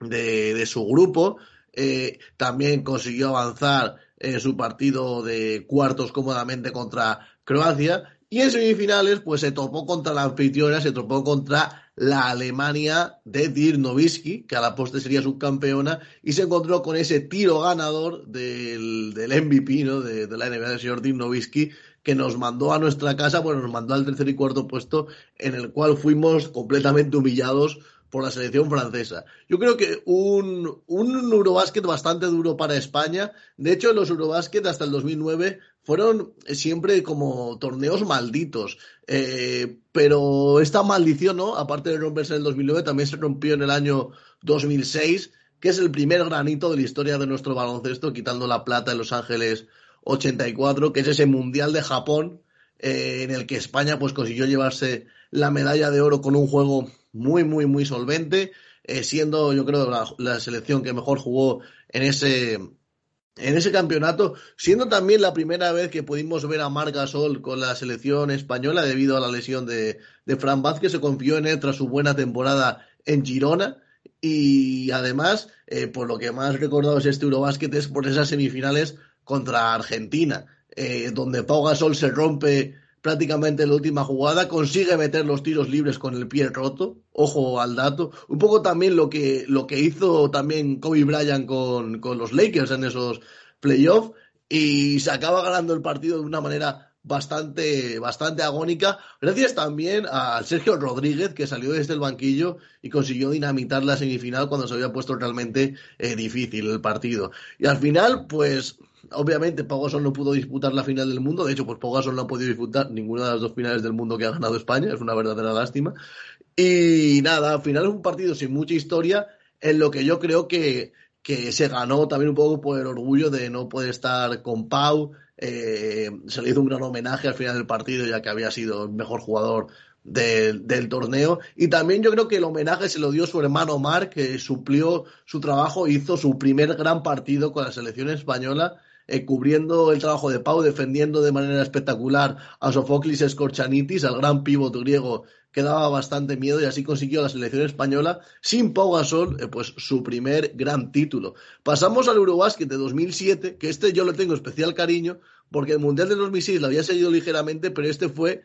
de, de su grupo. Eh, también consiguió avanzar en su partido de cuartos cómodamente contra Croacia. Y en semifinales, pues se topó contra la anfitriona, se topó contra la Alemania de Dirk que a la poste sería subcampeona, y se encontró con ese tiro ganador del, del MVP, ¿no? De, la NBA del señor Dirk que nos mandó a nuestra casa, bueno, nos mandó al tercer y cuarto puesto, en el cual fuimos completamente humillados por la selección francesa. Yo creo que un, un Eurobásquet bastante duro para España. De hecho, los Eurobásquet hasta el 2009 fueron siempre como torneos malditos. Eh, pero esta maldición, ¿no? Aparte de romperse en el 2009, también se rompió en el año 2006, que es el primer granito de la historia de nuestro baloncesto, quitando la plata en Los Ángeles 84, que es ese Mundial de Japón, eh, en el que España pues consiguió llevarse la medalla de oro con un juego muy, muy, muy solvente, eh, siendo yo creo la, selección que mejor jugó en ese, en ese campeonato, siendo también la primera vez que pudimos ver a Marc Gasol con la selección española debido a la lesión de, de Fran Vázquez, se confió en él tras su buena temporada en Girona. Y además, eh, por lo que más recordado es este Eurobásquet es por esas semifinales contra Argentina, eh, donde Pau Gasol se rompe prácticamente en la última jugada, consigue meter los tiros libres con el pie roto, ojo al dato, un poco también lo que, lo que hizo también Kobe Bryant con, con los Lakers en esos playoffs, y se acaba ganando el partido de una manera bastante, bastante agónica. Gracias también a Sergio Rodríguez, que salió desde el banquillo y consiguió dinamitar la semifinal cuando se había puesto realmente eh, difícil el partido. Y al final, pues Obviamente, Pau no pudo disputar la final del mundo. De hecho, pues Pau no ha podido disputar ninguna de las dos finales del mundo que ha ganado España. Es una verdadera lástima. Y nada, al final es un partido sin mucha historia, en lo que yo creo que, que se ganó también un poco por el orgullo de no poder estar con Pau. Eh, se le hizo un gran homenaje al final del partido, ya que había sido el mejor jugador del torneo. Y también yo creo que el homenaje se lo dio su hermano Marc, que suplió su trabajo, hizo su primer gran partido con la selección española eh, cubriendo el trabajo de Pau, defendiendo de manera espectacular a Sofoclis Skorchanitis, al gran pívot griego que daba bastante miedo y así consiguió la selección española sin Pau Gasol eh, pues su primer gran título. Pasamos al Eurobasket de 2007, que este yo le tengo especial cariño porque el Mundial de 2006 lo había seguido ligeramente, pero este fue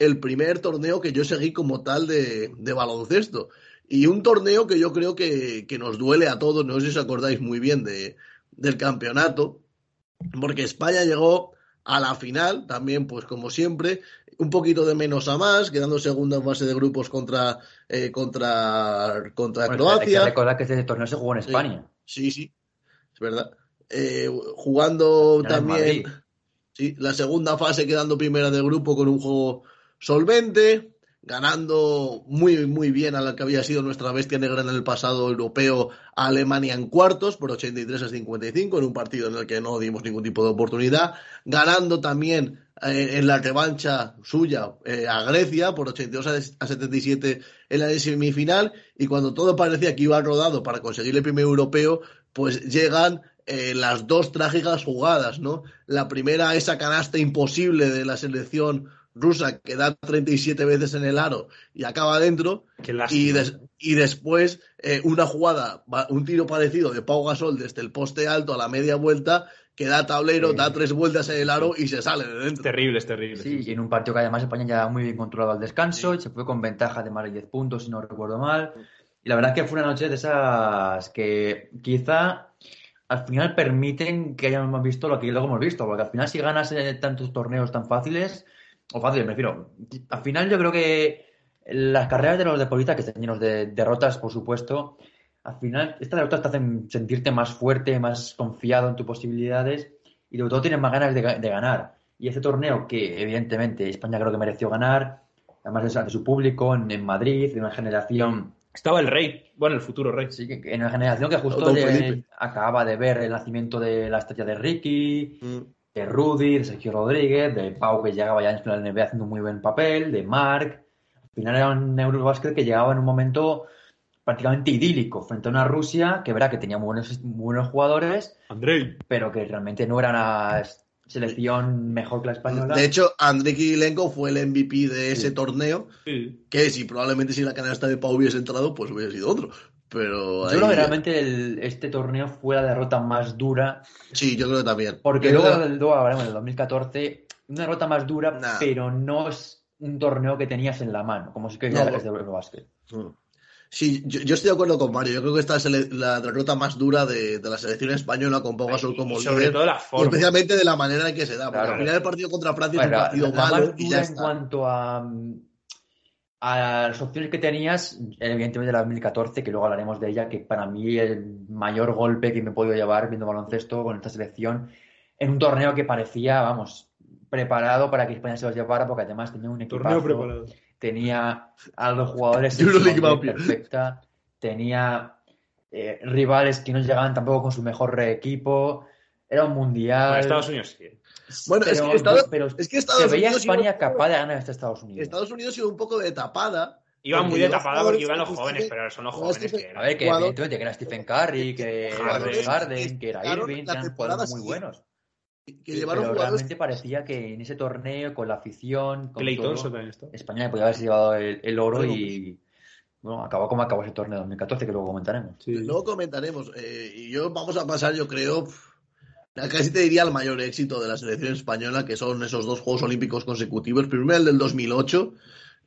el primer torneo que yo seguí como tal de, baloncesto. Y un torneo que yo creo que, que, nos duele a todos, no sé si os acordáis muy bien de, del campeonato, porque España llegó a la final, también, pues como siempre, un poquito de menos a más, quedando segunda en fase de grupos contra, eh, contra, contra Croacia. Hay que recordar que este torneo se jugó en España. Sí, sí, es verdad. Eh, jugando también sí, la segunda fase, quedando primera de grupo con un juego solvente ganando muy, muy bien a la que había sido nuestra bestia negra en el pasado europeo a Alemania en cuartos por 83 a 55, en un partido en el que no dimos ningún tipo de oportunidad, ganando también eh, en la revancha suya eh, a Grecia por 82 a 77 en la semifinal, y cuando todo parecía que iba rodado para conseguir el primer europeo, pues llegan eh, las dos trágicas jugadas, ¿no? La primera, esa canasta imposible de la selección rusa que da 37 veces en el aro y acaba dentro. Y, y, después eh, una jugada, un tiro parecido de Pau Gasol desde el poste alto a la media vuelta que da tablero, da tres vueltas en el aro y se sale de dentro. Es terrible, es terrible. Sí, y en un partido que además España ya muy bien controlado al descanso y se fue con ventaja de más de 10 puntos, si no recuerdo mal. Y la verdad es que fue una noche de esas que quizá al final permiten que hayamos visto lo que luego hemos visto, porque al final si ganas tantos torneos tan fáciles, o fácil, me refiero. Al final yo creo que las carreras de los deportistas, que están llenos de derrotas, por supuesto, al final estas derrotas te hacen sentirte más fuerte, más confiado en tus posibilidades y sobre todo tienes más ganas de, ganar. Y este torneo que evidentemente España creo que mereció ganar, además de su público, en, Madrid, de una generación... Estaba el rey, bueno, el futuro rey. Sí, en una generación que justo acababa de ver el nacimiento de la estrella de Ricky, mm de Rudy, de Sergio Rodríguez, de Pau que llegaba ya en la NBA haciendo un muy buen papel, de Mark. Al final era un Eurobasket que llegaba en un momento prácticamente idílico frente a una Rusia que verá que tenía buenos, buenos jugadores, Andrei. pero que realmente no era una selección mejor que la española. De hecho, Andrei Kirilenko fue el MVP de ese torneo, que si probablemente si la canasta de Pau hubiese entrado, pues hubiese sido otro. Pero yo creo que realmente este torneo fue la derrota más dura. Sí, yo creo que también. Porque luego del en el 2014, una derrota más dura, pero no es un torneo que tenías en la mano, como si que no. de Eurobasket. Mm. Sí, yo, estoy de acuerdo con Mario. Yo creo que esta es la derrota más dura de, la selección española con Pau Gasol como sobre líder. Todo la forma. especialmente de la manera en que se da. Porque al final el partido contra Francia es un partido malo y ya en cuanto a a las opciones que tenías, evidentemente la 2014, que luego hablaremos de ella, que para mí el mayor golpe que me he podido llevar viendo baloncesto con esta selección en un torneo que parecía, vamos, preparado para que España se los llevara, porque además tenía un equipo tenía a los jugadores perfecta, tenía eh, rivales que no llegaban tampoco con su mejor equipo, era un mundial. Estados Unidos sí. Bueno, es, que Estados, es que Estados se veía España capaz de ganar a Estados Unidos. Estados Unidos sido un poco de tapada. Iba muy de tapada porque iban los jóvenes, pero son los jóvenes que A ver, que evidentemente que era Stephen Curry, que era Harden, que era Irving, que eran jugadores muy buenos. Que llevaron pero realmente parecía que en ese torneo, con la afición, con todo, España podía haberse llevado el, oro y bueno, acabó como acabó ese torneo de 2014, que luego comentaremos. Sí. Luego comentaremos. Eh, y yo vamos a pasar, yo creo, casi te diría el mayor éxito de la selección española, que son esos dos Juegos Olímpicos consecutivos. Primero el del 2008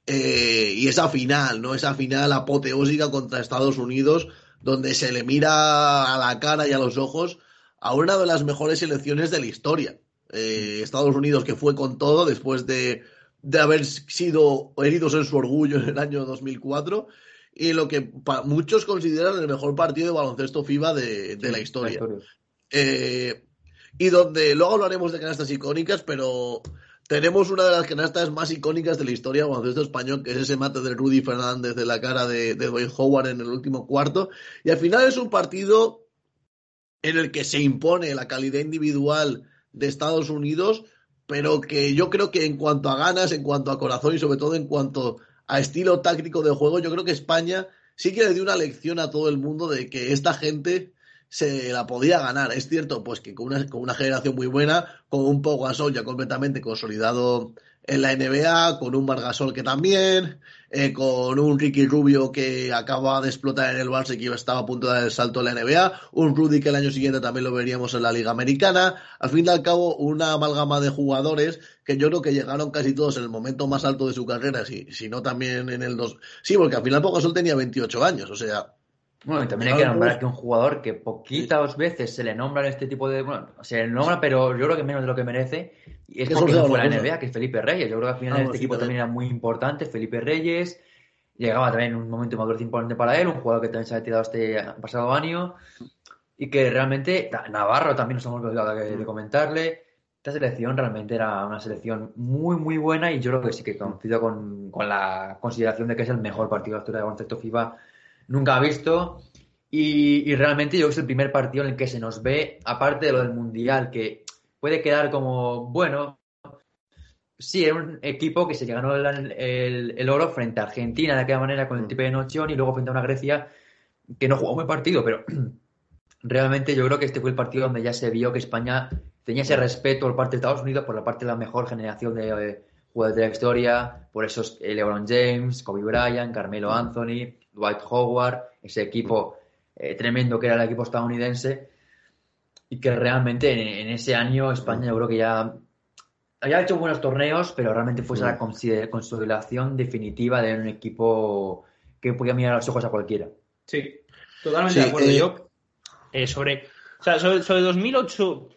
eh, y esa final, ¿no? Esa final apoteósica contra Estados Unidos, donde se le mira a la cara y a los ojos a una de las mejores selecciones de la historia. Eh, Estados Unidos que fue con todo después de, de, haber sido heridos en su orgullo en el año 2004 y lo que muchos consideran el mejor partido de baloncesto FIBA de, de la historia. Eh, y donde luego hablaremos de canastas icónicas, pero tenemos una de las canastas más icónicas de la historia baloncesto español, que es ese mate de Rudy Fernández de la cara de, de Dwayne Howard en el último cuarto. Y al final es un partido en el que se impone la calidad individual de Estados Unidos, pero que yo creo que en cuanto a ganas, en cuanto a corazón y sobre todo en cuanto a estilo táctico de juego, yo creo que España sí que le dio una lección a todo el mundo de que esta gente se la podía ganar. Es cierto, pues que con una, con una generación muy buena, con un Pau Gasol ya completamente consolidado en la NBA, con un Margasol que también, eh, con un Ricky Rubio que acaba de explotar en el Barça y que estaba a punto de dar el salto en la NBA, un Rudy que el año siguiente también lo veríamos en la Liga Americana. Al fin y al cabo, una amalgama de jugadores que yo creo que llegaron casi todos en el momento más alto de su carrera, si, si no también en el dos. Sí, porque al final Pau tenía 28 años, o sea, bueno, y también hay que nombrar que un jugador que poquitas veces se le nombra en este tipo de. Bueno, se le nombra, pero yo creo que menos de lo que merece. Y es porque no fue la NBA, que es Felipe Reyes. Yo creo que al final este equipo también era muy importante. Felipe Reyes llegaba también en un momento muy importante para él, un jugador que también se ha tirado este pasado año. Y que realmente. Navarro también nos hemos olvidado de, de comentarle. Esta selección realmente era una selección muy, muy buena y yo creo que sí que coincido con, con la consideración de que es el mejor partido de la historia de concepto FIBA nunca ha visto. Y, realmente yo creo que es el primer partido en el que se nos ve, aparte de lo del Mundial, que puede quedar como, bueno, sí, era un equipo que se ganó el, oro frente a Argentina de aquella manera con el tipo de noción y luego frente a una Grecia que no jugó buen partido, pero realmente yo creo que este fue el partido donde ya se vio que España tenía ese respeto por parte de Estados Unidos, por la parte de la mejor generación de eh, jugadores de la historia, por esos eh, LeBron James, Kobe Bryant, Carmelo Anthony, Dwight Howard, ese equipo eh, tremendo que era el equipo estadounidense, y que realmente en, ese año España yo creo que ya había hecho buenos torneos, pero realmente fue la consolidación definitiva de un equipo que podía mirar a los ojos a cualquiera. Sí, totalmente de acuerdo. Eh, yo, eh, sobre, o sea, sobre, 2008,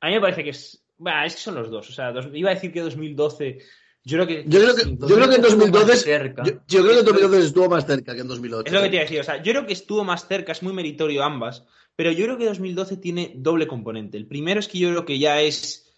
a mí me parece que es. Bueno, es que son los dos. O sea, iba a decir que 2012 yo creo que, yo creo que, yo creo que en 2012, yo, creo que en 2012 estuvo más cerca que en 2008. Es lo que te iba a decir, o sea, yo creo que estuvo más cerca, es muy meritorio ambas, pero yo creo que 2012 tiene doble componente. El primero es que yo creo que ya es,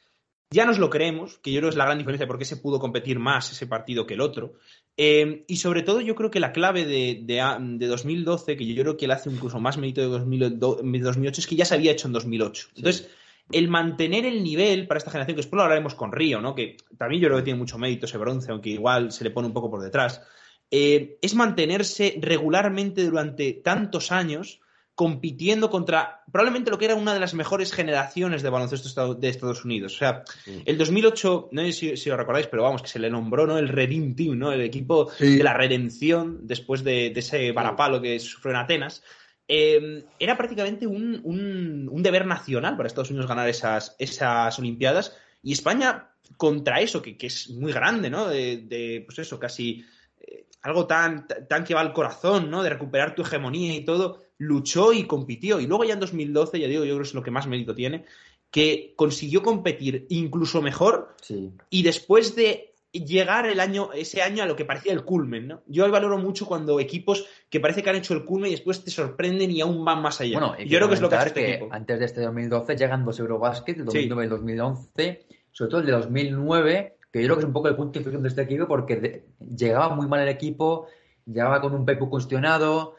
ya nos lo creemos, que yo creo que es la gran diferencia porque se pudo competir más ese partido que el otro. Eh, y sobre todo yo creo que la clave de, de, 2012, que yo creo que le hace incluso más mérito de 2008, es que ya se había hecho en 2008. Entonces el mantener el nivel para esta generación, que después lo hablaremos con Río, ¿no? que también yo creo que tiene mucho mérito ese bronce, aunque igual se le pone un poco por detrás, eh, es mantenerse regularmente durante tantos años compitiendo contra probablemente lo que era una de las mejores generaciones de baloncesto de Estados Unidos. O sea, el 2008, no sé si, si, lo recordáis, pero vamos, que se le nombró ¿no? el Redeem Team, ¿no? el equipo de la redención después de, de ese varapalo que sufrió en Atenas. Em, era prácticamente un, deber nacional para Estados Unidos ganar esas, esas Olimpiadas y España contra eso, que, es muy grande, ¿no? De, pues eso, casi eh, algo tan, tan que va al corazón, ¿no? De recuperar tu hegemonía y todo, luchó y compitió. Y luego ya en 2012, ya digo, yo creo que es lo que más mérito tiene, que consiguió competir incluso mejor y después de llegar el año, ese año a lo que parecía el culmen, ¿no? Yo valoro mucho cuando equipos que parece que han hecho el culmen y después te sorprenden y aún van más allá. Bueno, yo creo que es lo que hace este equipo. Antes de este 2012 llegan dos Eurobasket, el 2009 y el 2011, sobre todo el de 2009, que yo creo que es un poco el punto de inflexión de este equipo porque llegaba muy mal el equipo, llegaba con un Pepu cuestionado,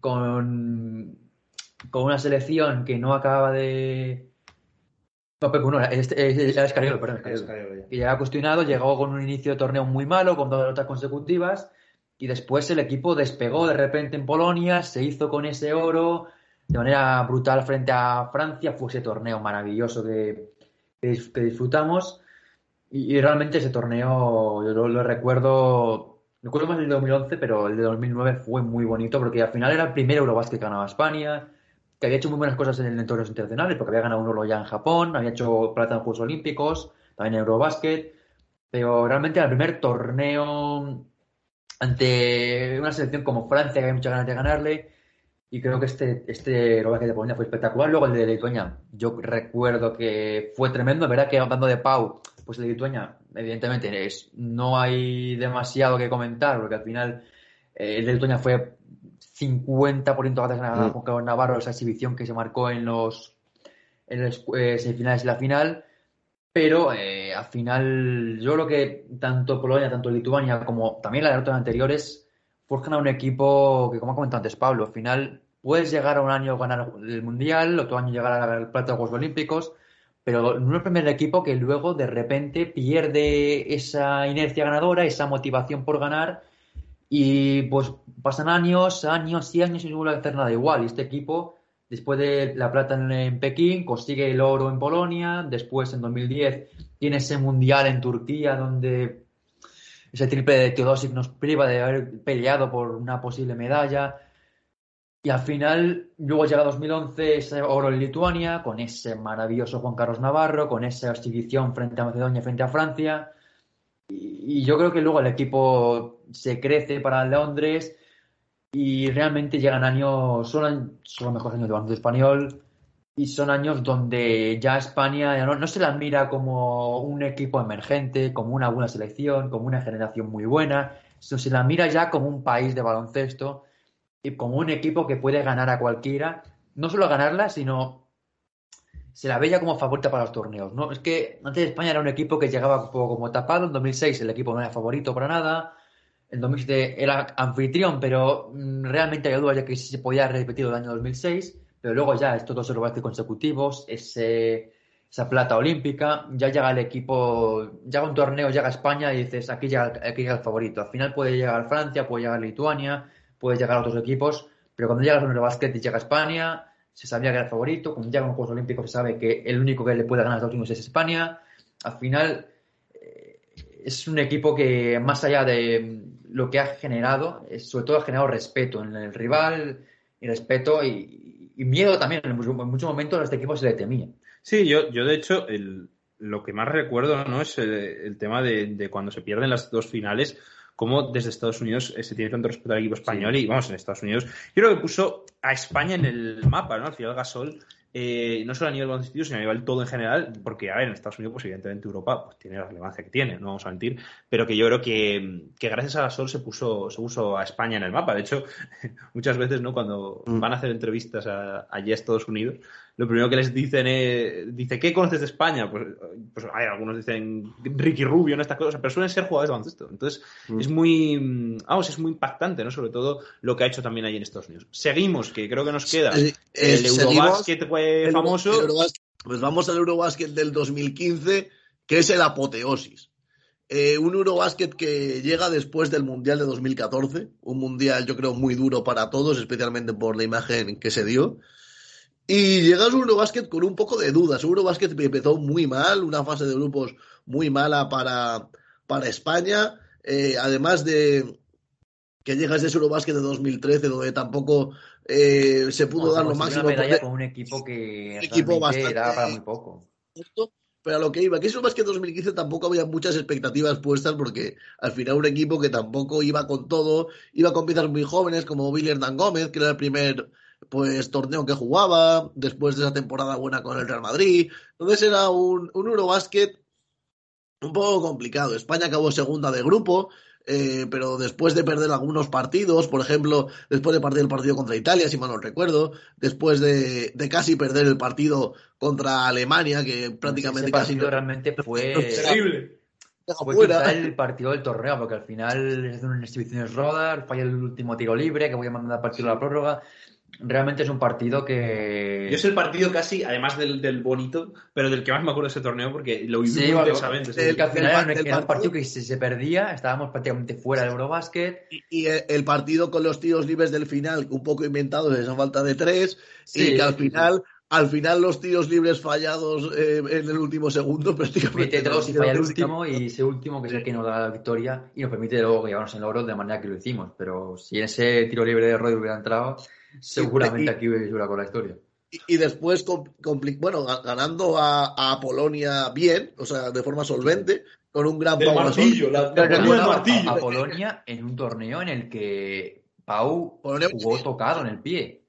con, con una selección que no acababa de no, Pepe, no, este, perdón. Escariolo, que llegaba cuestionado, llegó con un inicio de torneo muy malo, con dos derrotas consecutivas, y después el equipo despegó de repente en Polonia, se hizo con ese oro de manera brutal frente a Francia, fue ese torneo maravilloso que, que disfrutamos, y, realmente ese torneo yo lo, lo recuerdo, recuerdo más el de 2011, pero el de 2009 fue muy bonito, porque al final era el primer Eurobasket que ganaba España, que había hecho muy buenas cosas en entornos internacionales, porque había ganado un oro ya en Japón, había hecho plata en Juegos Olímpicos, también en Eurobasket, pero realmente el primer torneo ante una selección como Francia, que había muchas ganas de ganarle, y creo que este, este Eurobasket de Polonia fue espectacular. Luego el de Lituania, yo recuerdo que fue tremendo, verdad que hablando de Pau, pues el de Lituania, evidentemente, es, no hay demasiado que comentar, porque al final eh, el de Lituania fue 50% de ganar con Carlos Navarro, esa exhibición que se marcó en los, en los eh, semifinales y la final. Pero eh, al final, yo creo que tanto Polonia, tanto Lituania, como también las derrotas anteriores, forjan a un equipo que, como ha comentado antes Pablo, al final puedes llegar a un año ganar el Mundial, otro año llegar al plato de Juegos Olímpicos, pero no es el primer equipo que luego de repente pierde esa inercia ganadora, esa motivación por ganar y pues pasan años, años y años y no vuelve a hacer nada igual. Y este equipo, después de la plata en, Pekín, consigue el oro en Polonia. Después, en 2010, tiene ese mundial en Turquía donde ese triple de Teodosic nos priva de haber peleado por una posible medalla. Y al final, luego llega 2011, ese oro en Lituania, con ese maravilloso Juan Carlos Navarro, con esa exhibición frente a Macedonia, frente a Francia. Y, yo creo que luego el equipo se crece para Londres y realmente llegan años, son, son los mejores años de baloncesto español y son años donde ya España no, se la mira como un equipo emergente, como una buena selección, como una generación muy buena, sino se la mira ya como un país de baloncesto y como un equipo que puede ganar a cualquiera, no solo ganarla, sino se la veía como favorita para los torneos, ¿no? Es que antes España era un equipo que llegaba como tapado, en 2006 el equipo no era favorito para nada, en 2007 era anfitrión, pero mm, realmente hay dudas de que se podía repetir el año 2006, pero luego ya estos dos Eurobasket consecutivos, esa plata olímpica, ya llega el equipo, llega un torneo, llega España y dices, aquí llega, aquí llega el favorito. Al final puede llegar Francia, puede llegar Lituania, puede llegar otros equipos, pero cuando llega el Eurobasket y llega España, se sabía que era el favorito, cuando llega los Juegos Olímpicos se sabe que el único que le puede ganar a Estados Unidos es España. Al final eh, es un equipo que más allá de lo que ha generado, sobre todo ha generado respeto en el rival y respeto y, miedo también. En, muchos momentos a este equipo se le temía. Sí, yo, yo de hecho lo que más recuerdo no es el, tema de, cuando se pierden las dos finales cómo desde Estados Unidos se tiene tanto respeto al equipo español y vamos, en Estados Unidos. Yo creo que puso a España en el mapa, ¿no? Al final Gasol eh, no solo a nivel baloncesto, sino a nivel todo en general, porque, a ver, en Estados Unidos, pues evidentemente Europa pues, tiene la relevancia que tiene, no vamos a mentir, pero que yo creo que, que gracias a Gasol se puso, se puso a España en el mapa. De hecho, muchas veces, ¿no? Cuando mm. van a hacer entrevistas allí a Estados Unidos, lo primero que les dicen es, dice, ¿qué conoces de España? Pues, pues hay algunos dicen Ricky Rubio, en estas cosas, pero suelen ser jugadores de baloncesto. Entonces, mm. es muy, vamos, es muy impactante, ¿no? Sobre todo lo que ha hecho también allí en Estados Unidos. Seguimos, que creo que nos queda el, Eurobasket fue famoso. pues vamos al Eurobasket del 2015, que es el apoteosis. Eh, un Eurobasket que llega después del Mundial de 2014, un Mundial yo creo muy duro para todos, especialmente por la imagen que se dio. Y llega un Eurobasket con un poco de dudas. Un Eurobasket empezó muy mal, una fase de grupos muy mala para, para España. Eh, además de que llega ese Eurobasket de 2013, donde tampoco eh, se pudo dar lo máximo. Una con un equipo que equipo bastante, era para muy poco. Pero a lo que iba, que que 2015 tampoco había muchas expectativas puestas porque al final un equipo que tampoco iba con todo, iba con piezas muy jóvenes como Billy Hernán Gómez, que era el primer pues torneo que jugaba, después de esa temporada buena con el Real Madrid. Entonces era un, un Eurobasket un poco complicado. España acabó segunda de grupo, eh, pero después de perder algunos partidos, por ejemplo, después de perder el partido contra Italia, si mal no recuerdo, después de, de casi perder el partido contra Alemania, que prácticamente Ese casi partido realmente fue, Terrible. fue quizá el partido del torneo, porque al final es unas exhibiciones rodar, falla el último tiro libre, que voy a mandar partido a la prórroga. Realmente es un partido que. Yo es el partido casi, además del, del bonito, pero del que más me acuerdo de ese torneo porque lo viví Sí, muy bueno, intensamente. sí. Es que al final un- del era un partido- que si se perdía, estábamos prácticamente fuera del Eurobasket. Y, y el el partido con los tiros libres del final, un poco inventados, esa falta de tres, Sí, y que al sí, final, al final los tiros libres fallados eh, en el último segundo, prácticamente. Mete dos y falla el último, y ese último que es el que nos da la victoria y nos permite luego llevarnos el oro de manera que lo hicimos. Pero si ese tiro libre de Rodri hubiera entrado, seguramente y- aquí hubiera con la historia. Y, y después, bueno, ga- ganando a, a Polonia bien, o sea, de forma solvente, con un gran Pau martillo, la, la ponía bueno, del a- martillo. A, Polonia en un torneo en el que Pau Polonia- jugó tocado en el pie.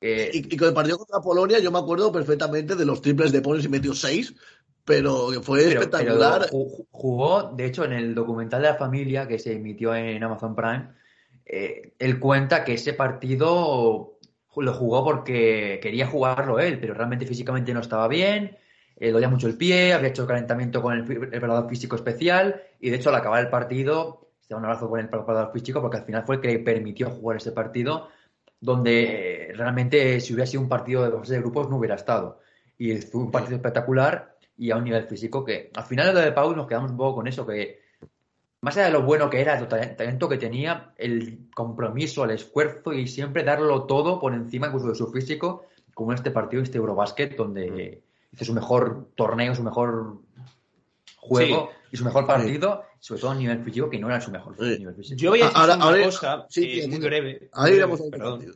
Eh, Y, y con el partido contra Polonia, yo me acuerdo perfectamente de los triples de Polonia y metió seis, pero fue pero- espectacular. pero ju- jugó, de hecho, en el documental de la familia que se emitió en Amazon Prime, eh, él cuenta que ese partido lo jugó porque quería jugarlo él, pero realmente físicamente no estaba bien, eh, dolía mucho el pie, había hecho calentamiento con el, el físico especial y de hecho al acabar el partido, se da un abrazo con el preparador físico porque al final fue el que le permitió jugar ese partido donde eh, realmente si hubiera sido un partido de fase de grupos no hubiera estado. Y fue un partido espectacular y a un nivel físico que al final de lo de Pau nos quedamos un poco con eso, que más allá de lo bueno que era, el talen- talento que tenía, el compromiso, el esfuerzo y siempre darlo todo por encima incluso de su físico, como en este partido, este Eurobasket, donde hizo su mejor torneo, su mejor juego y su mejor partido, sobre todo a nivel físico, que no era su mejor Sí. nivel físico. Yo voy a decir Ahora- una ahora- cosa sí, eh, sí, muy sí. breve. Muy perdón.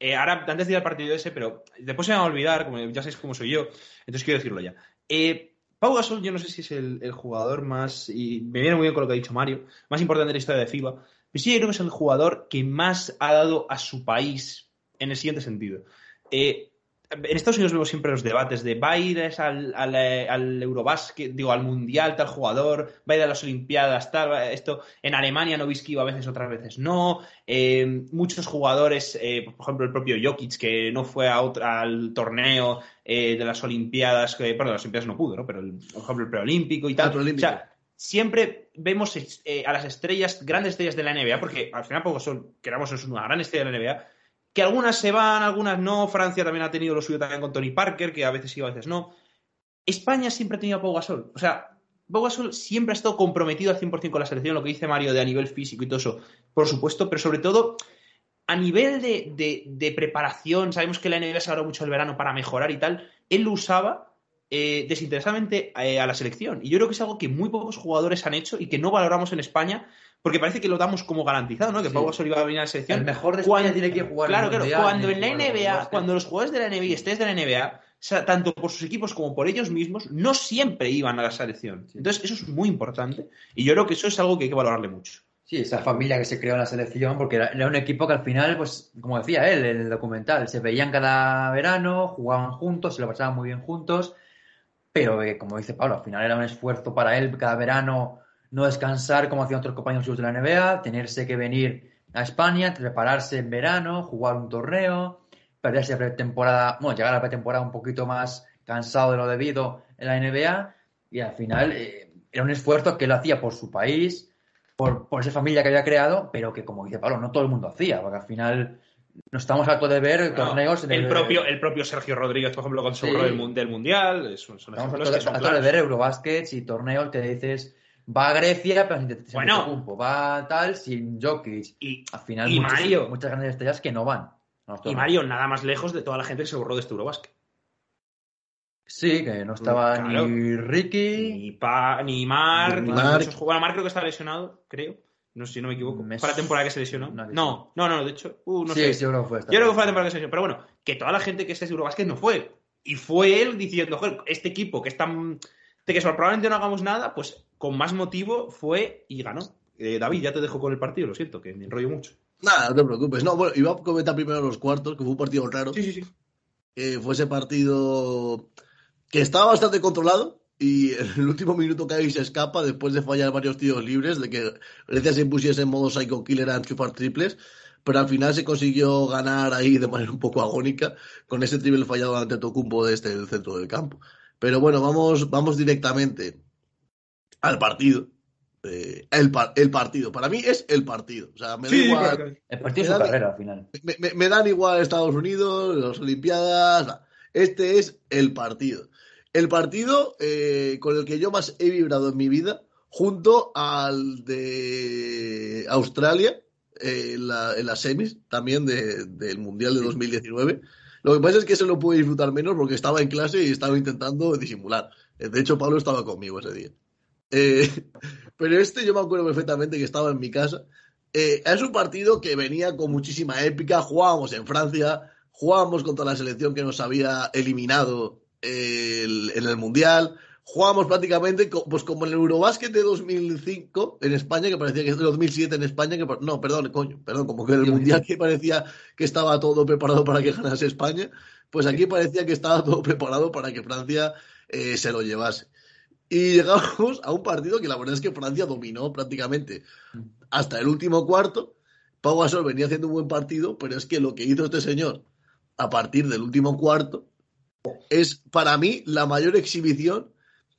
Eh, ahora, antes de ir al partido ese, pero después se me va a olvidar, como ya sabéis cómo soy yo, entonces quiero decirlo ya. Eh, Pau Gasol, yo no sé si es el, jugador más, y me viene muy bien con lo que ha dicho Mario, más importante de la historia de FIBA, pero sí yo creo que es el jugador que más ha dado a su país en el siguiente sentido. Eh, en Estados Unidos vemos siempre los debates de va a ir es al, al, eh, al Eurobasket, digo, al Mundial tal jugador, va a ir a las Olimpiadas tal, esto. En Alemania Nowitzki iba a veces, otras veces no. Eh, muchos jugadores, eh, por ejemplo el propio Jokic, que no fue a otra- al torneo eh, de las Olimpiadas, que, perdón, las Olimpiadas no pudo, ¿no? Pero el- por ejemplo el preolímpico y tal. O sea, siempre vemos eh, a las estrellas, grandes estrellas de la NBA, porque al final poco son, queramos, es una gran estrella de la NBA, que algunas se van, algunas no. Francia también ha tenido lo suyo también con Tony Parker, que a veces sí, a veces no. España siempre ha tenido a Pau Gasol. O sea, Pau siempre ha estado comprometido al 100% con la selección, lo que dice Mario de a nivel físico y todo eso, por supuesto, pero sobre todo a nivel de, de- de preparación, sabemos que la NBA se ha mucho el verano para mejorar y tal, él lo usaba eh, desinteresadamente eh, a la selección. Y yo creo que es algo que muy pocos jugadores han hecho y que no valoramos en España, porque parece que lo damos como garantizado, ¿no? Que Sí. Pau Gasol iba a venir a la selección. El mejor de Cuando- España tiene que jugar Claro, claro. Mundial, Cuando en la NBA, cuando los jugadores de la NBA estrellas de la NBA, tanto por sus equipos como por ellos mismos, no siempre iban a la selección. Entonces, eso es muy importante. Y yo creo que eso es algo que hay que valorarle mucho. Sí, esa familia que se creó en la selección, porque era, era un equipo que al final, pues, como decía él en el documental, se veían cada verano, jugaban juntos, se lo pasaban muy bien juntos, pero eh, como dice Pablo, al final era un esfuerzo para él cada verano no descansar como hacían otros compañeros de la NBA, tenerse que venir a España, prepararse en verano, jugar un torneo, perderse pretemporada, bueno, llegar a la pretemporada un poquito más cansado de lo debido en la NBA, y al final eh, era un esfuerzo que él hacía por su país, por, por esa familia que había creado, pero que, como dice Pablo, no todo el mundo hacía, porque al final no estamos hartos de ver torneos el, propio, el propio Sergio Rodríguez, por ejemplo, con su Sí. del, mun- del Mundial, son, son Estamos hartos que son hartos de ver Eurobaskets y torneos que dices va a Grecia, pero sin, Bueno. Antetokounmpo, va tal, sin Jokic. Y, Al final, y muchos- Mario. muchas grandes estrellas que no van. y. Mario, nada más lejos de toda la gente que se borró de este Eurobasket. Sí, que no estaba Claro. ni Ricky. Ni, pa, ni Mark, Ni Mark. muchos- Bueno, Mark creo que está lesionado, creo. No sé si no me equivoco. Me Fue la temporada que se lesionó. que No, no, no, de hecho. uh, no sí, sé. sí, yo creo que fue esta Yo creo que fue la temporada. que se lesionó. Pero bueno, que toda la gente que esté en Eurobasket no fue. Y fue él diciendo, joder, este equipo que es tan. de que probablemente no hagamos nada, pues con más motivo fue y ganó. Eh, David, ya te dejo con el partido, lo siento, que me enrollo mucho. Nada, no te preocupes. No, bueno, iba a comentar primero los cuartos, que fue un partido raro. Sí, sí, sí. Eh, fue ese partido que estaba bastante controlado, y en el último minuto Kai se escapa después de fallar varios tiros libres, de que Grecia se impusiese en modo Psycho Killer a enchufar triples, pero al final se consiguió ganar ahí de manera un poco agónica con ese triple fallado ante Tocumbo desde el centro del campo. Pero bueno, vamos, vamos directamente al partido. Eh, el, el, partido. Para mí es el partido. O sea, me da igual. El partido es su carrera al final. Me, me, me, dan igual Estados Unidos, las Olimpiadas. Este es el partido. El partido eh, con el que yo más he vibrado en mi vida, junto al de Australia, eh, en, la, en, las semis también de, del Mundial de 2019. Lo que pasa es que se lo pude disfrutar menos porque estaba en clase y estaba intentando disimular. De hecho, Pablo estaba conmigo ese día. Eh, pero este yo me acuerdo perfectamente que estaba en mi casa. Eh, es un partido que venía con muchísima épica. Jugábamos en Francia, jugábamos contra la selección que nos había eliminado el, en el Mundial. Jugábamos prácticamente pues como en el Eurobásquet de 2005 en España, que parecía que es 2007 en España, que no, perdón, coño, perdón, como que en el Mundial que parecía que estaba todo preparado para que ganase España, pues aquí parecía que estaba todo preparado para que Francia eh, se lo llevase. Y llegamos a un partido que la verdad es que Francia dominó prácticamente hasta el último cuarto. Pau Gasol venía haciendo un buen partido, pero es que lo que hizo este señor a partir del último cuarto es para mí la mayor exhibición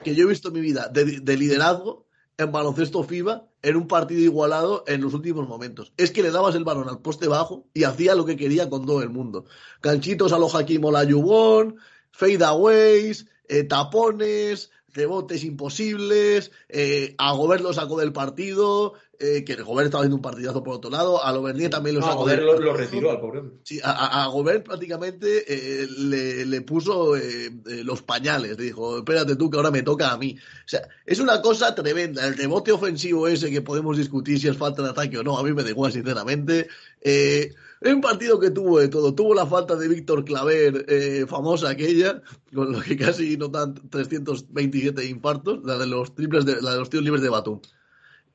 que yo he visto en mi vida de, de, liderazgo en baloncesto FIBA en un partido igualado en los últimos momentos. Es que le dabas el balón al poste bajo y hacía lo que quería con todo el mundo. Ganchitos a lo Hakim Olajuwon, fadeaways, eh, tapones, rebotes imposibles, eh, a Gobert lo sacó del partido, eh, que Gobert estaba haciendo un partidazo por otro lado, a Lobernier también lo sacó. A Gobert lo, lo, retiró al pobre. Sí, a, a Gobert prácticamente eh, le, le, puso eh, los pañales, le dijo, espérate tú que ahora me toca a mí. O sea, es una cosa tremenda, el rebote ofensivo ese que podemos discutir si es falta de ataque o no, a mí me da igual sinceramente. Eh, es un partido que tuvo de todo. Tuvo la falta de Víctor Claver, eh, famosa aquella, con lo que casi notan 327 infartos, la de los triples, de, la de los tiros libres de Batum.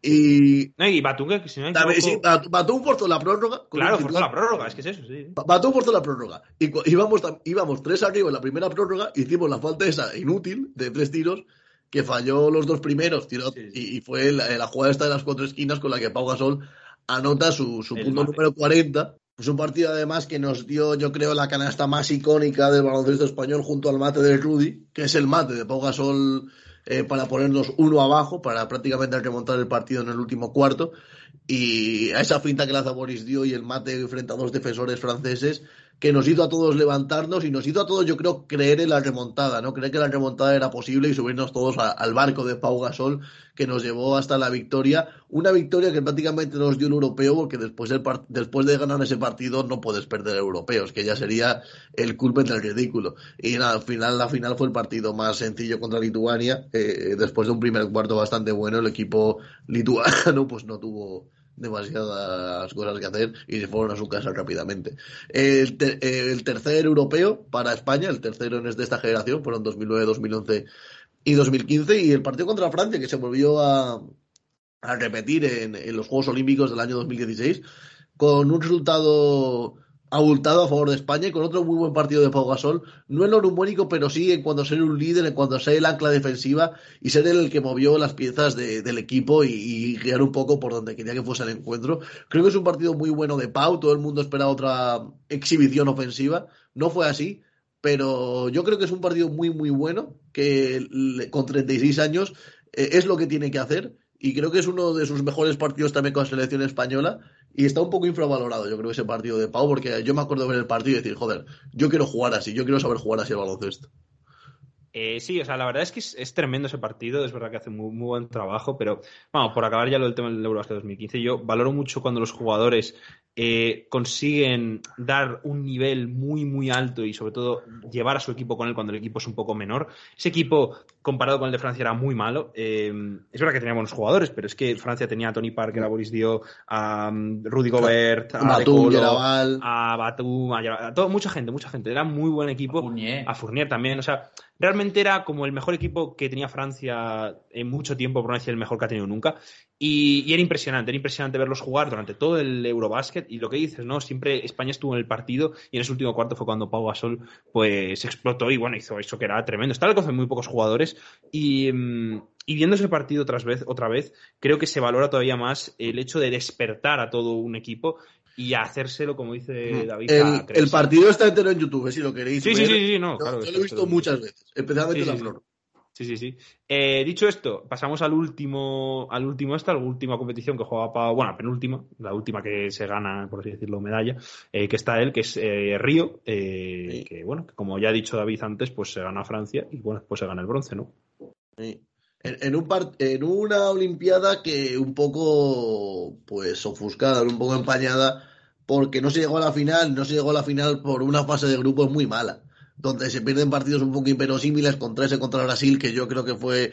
Y, no, y Batum, que si no también, sí, Batum forzó la prórroga. Claro, forzó la prórroga, es que es eso, sí. Batum forzó la prórroga. Y íbamos, íbamos tres arriba en la primera prórroga, hicimos la falta esa inútil de tres tiros, que falló los dos primeros, tiró, sí, sí. Y, y, fue la, la, jugada esta de las cuatro esquinas con la que Pau Gasol anota su, su punto número 40 pues un partido además que nos dio, yo creo, la canasta más icónica del baloncesto español junto al mate de Rudy, que es el mate de Pau Gasol eh, para ponernos uno abajo, para prácticamente remontar el partido en el último cuarto. Y a esa finta que la Boris dio y el mate frente a dos defensores franceses, que nos hizo a todos levantarnos y nos hizo a todos, yo creo, creer en la remontada, ¿no? Creer que la remontada era posible y subirnos todos al barco de Pau Gasol que nos llevó hasta la victoria. Una victoria que prácticamente nos dio un europeo, porque después, del después de ganar ese partido no puedes perder europeos, que ya sería el culpen del ridículo. Y al final, la final fue el partido más sencillo contra Lituania. Eh, después de un primer cuarto bastante bueno, el equipo lituano pues no tuvo demasiadas cosas que hacer y se fueron a su casa rápidamente. El, ter el, tercer europeo para España, el tercero en de esta generación, fueron 2009, 2011 y 2015, y el partido contra Francia, que se volvió a, a repetir en, en, los Juegos Olímpicos del año 2016, con un resultado abultado a favor de España y con otro muy buen partido de Pau Gasol, no en lo numérico, pero sí en cuanto a ser un líder, en cuanto a ser el ancla defensiva y ser el que movió las piezas de, del equipo y, y, guiar un poco por donde quería que fuese el encuentro. Creo que es un partido muy bueno de Pau, todo el mundo esperaba otra exhibición ofensiva, no fue así, pero yo creo que es un partido muy, muy bueno, que con 36 años eh, es lo que tiene que hacer y creo que es uno de sus mejores partidos también con la selección española y está un poco infravalorado, yo creo, ese partido de Pau, porque yo me acuerdo ver el partido y decir, joder, yo quiero jugar así, yo quiero saber jugar así el baloncesto. Eh, sí, o sea, la verdad es que es, es, tremendo ese partido, es verdad que hace muy, muy buen trabajo, pero vamos, por acabar ya lo del tema del Eurobasket 2015, yo valoro mucho cuando los jugadores eh, consiguen dar un nivel muy, muy alto y sobre todo llevar a su equipo con él cuando el equipo es un poco menor. Ese equipo, comparado con el de Francia, era muy malo. Eh, es verdad que tenía buenos jugadores, pero es que Francia tenía a Tony Parker, a Boris Dio, a um, Rudy Gobert, a Batum, Colo, a Batum, a, a todo, mucha gente, mucha gente. Era muy buen equipo. A Fournier. a Fournier también, o sea, realmente era como el mejor equipo que tenía Francia en mucho tiempo, por no decir el mejor que ha tenido nunca. Y, era impresionante, era impresionante verlos jugar durante todo el Eurobasket. Y lo que dices, ¿no? Siempre España estuvo en el partido y en ese último cuarto fue cuando Pau Gasol pues explotó y bueno, hizo eso que era tremendo. Estaba el con muy pocos jugadores y, mm, y viendo ese partido otra vez, otra vez, creo que se valora todavía más el hecho de despertar a todo un equipo y hacérselo, como dice David. El, el partido está entero en YouTube, si lo queréis. Sí, sí, sí, sí, no, yo, claro. Yo lo he visto muchas veces, especialmente Sí, la sí. flor. Sí, sí, sí. Eh, dicho esto, pasamos al último, al último esta, la última competición que juega Pau, bueno, la penúltima, la última que se gana, por así decirlo, medalla, eh, que está él, que es eh, Río, eh, Sí. que bueno, que como ya ha dicho David antes, pues se gana Francia y bueno, pues se gana el bronce, ¿no? Sí. En, en un par- en una Olimpiada que un poco, pues, ofuscada, un poco empañada, porque no se llegó a la final, no se llegó a la final por una fase de grupos muy mala, donde se pierden partidos un poco inverosímiles contra ese contra Brasil, que yo creo que fue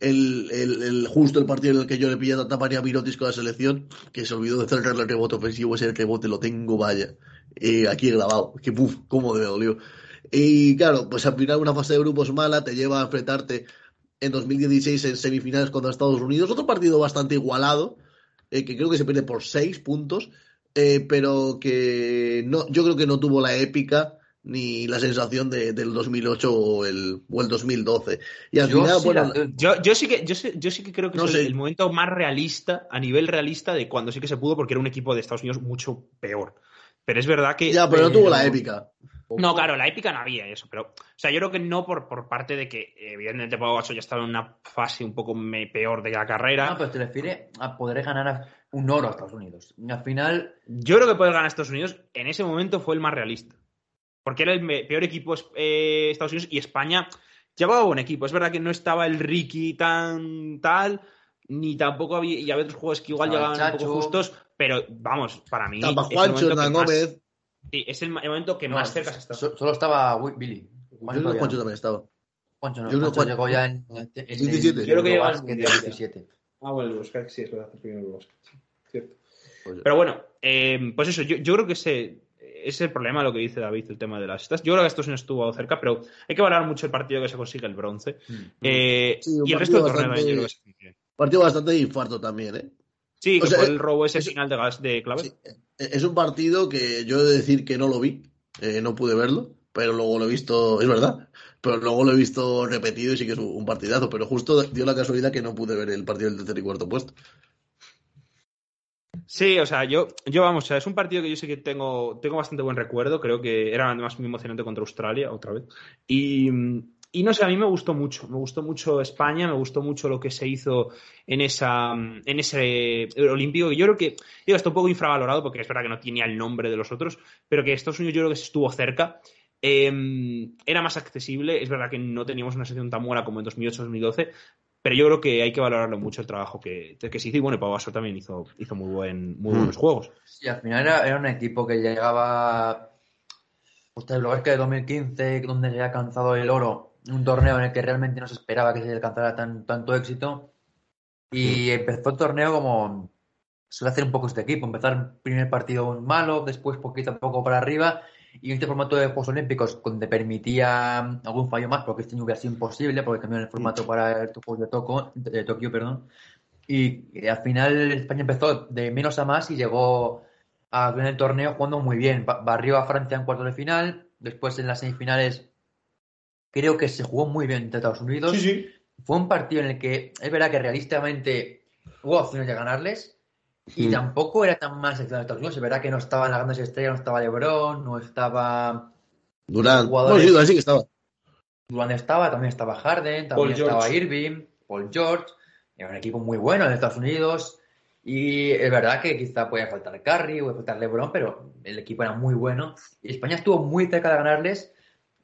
el, el- el- justo el partido en el que yo le pillé a María Mirotis con la selección, que se olvidó de cerrar el rebote ofensivo, ese rebote lo tengo, vaya, eh, aquí grabado, que puf, cómo me dolió. Y claro, pues al final una fase de grupos mala te lleva a enfrentarte en 2016 en semifinales contra Estados Unidos. Otro partido bastante igualado, eh, que creo que se pierde por seis puntos, eh, pero que no, yo creo que no tuvo la épica ni la sensación de- del 2008 o el, o el 2012. Y al Yo final, sí bueno, la- Yo, yo sí que, yo, sí que creo que No es el, el momento más realista, a nivel realista, de cuando sí que se pudo, porque era un equipo de Estados Unidos mucho peor. Pero es verdad que. ya, pero no tuvo la épica. No, claro, la épica no había eso, pero, o sea, yo creo que no por, por parte de que, evidentemente, Pau Gasol ya estaba en una fase un poco me- peor de la carrera. No, pero te refiere a poder ganar un oro a Estados Unidos. Y al final, Yo creo que poder ganar a Estados Unidos en ese momento fue el más realista. Porque era el peor equipo eh, Estados Unidos y España llevaba buen equipo. Es verdad que no estaba el Ricky tan tal, ni tampoco había, y había otros juegos que igual Estaba llegaban un poco justos, pero vamos, para mí. Estaba Juancho, Hernán más- Gómez. Sí, es el, momento que no, más cerca se está. so- solo estaba Billy. Yo Juancho creo que Juancho no. también estaba. Juancho no, yo creo que Juancho Juan- llegó ya en, en, en 17. el Yo creo que llegó ya. 17. Ah, bueno, el Oscar sí es verdad, el primero sí, cierto. Pues- Pero bueno, eh, pues eso, yo, yo creo que ese es el problema lo que dice David, el tema de las estas. Yo creo que Estados Unidos estuvo cerca, pero hay que valorar mucho el partido que se consigue el bronce. Mm. Eh, Sí, un y el resto del partido torneo también yo creo que se consigue. Partido bastante de infarto también, ¿eh? Sí, O que sea, fue eh, el robo ese es- final de gas de clave. Sí, eh, Es un partido que yo he de decir que no lo vi, eh, no pude verlo, pero luego lo he visto, es verdad, pero luego lo he visto repetido y sí que es un partidazo, pero justo dio la casualidad que no pude ver el partido del tercer y cuarto puesto. Sí, o sea, yo, yo vamos, o sea, es un partido que yo sí que tengo, tengo bastante buen recuerdo. Creo que era además muy emocionante contra Australia, otra vez. Y, y no sé, a mí me gustó mucho. Me gustó mucho España, me gustó mucho lo que se hizo en esa en ese Olímpico. Yo creo que digo, está un poco infravalorado porque es verdad que no tenía el nombre de los otros, pero que Estados Unidos yo creo que se estuvo cerca. Eh, era más accesible. Es verdad que no teníamos una sección tan buena como en 2008-2012, pero yo creo que hay que valorarlo mucho el trabajo que, que se hizo. Y bueno, Pau también hizo, hizo muy, buen, muy Mm. buenos juegos. Sí, al final era, era un equipo que llegaba. Usted lo es que de 2015, donde se había alcanzado el oro, un torneo en el que realmente no se esperaba que se alcanzara tan, tanto éxito. Y empezó el torneo como suele hacer un poco este equipo: empezar primer partido malo, después poquito a poco para arriba. Y este formato de Juegos Olímpicos, donde permitía algún fallo más, porque este año hubiera sido imposible, porque cambiaron el formato para el Juegos de, Toco, de Tokio, perdón. Y, al final España empezó de menos a más y llegó a ganar el torneo jugando muy bien. Ba- Barrió a Francia en cuartos de final. Después en las semifinales creo que se jugó muy bien entre Estados Unidos. sí. Fue un partido en el que es verdad que realistamente hubo opciones de ganarles. Y Mm. tampoco era tan mal seleccionado Estados Unidos. Es verdad que no estaban las grandes estrellas, no estaba LeBron, no estaba. Durán, bueno, sí, así que estaba. Durant estaba, también estaba Harden, también Paul estaba George. Irving, Paul George. Era un equipo muy bueno en Estados Unidos. Y es verdad que quizá puede faltar Curry, puede faltar LeBron, pero el equipo era muy bueno. Y España estuvo muy cerca de ganarles,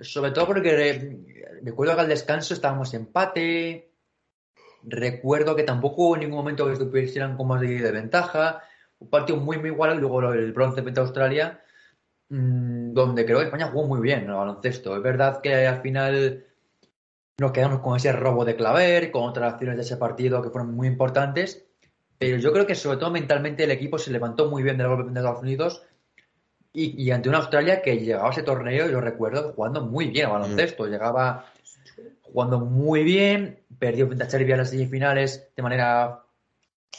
sobre todo porque recuerdo que al descanso estábamos empate. Recuerdo que tampoco hubo ningún momento que estuvieran con más de, de ventaja. Un partido muy, muy igual. Luego el bronce frente a Australia, mm, donde creo que España jugó muy bien el baloncesto. Es verdad que al final nos quedamos con ese robo de Claver, con otras acciones de ese partido que fueron muy importantes. Pero yo creo que sobre todo mentalmente el equipo se levantó muy bien del golpe de Estados Unidos y, y ante una Australia que llegaba a ese torneo, yo recuerdo, jugando muy bien a baloncesto. Llegaba jugando muy bien, perdió frente a Serbia en las semifinales de manera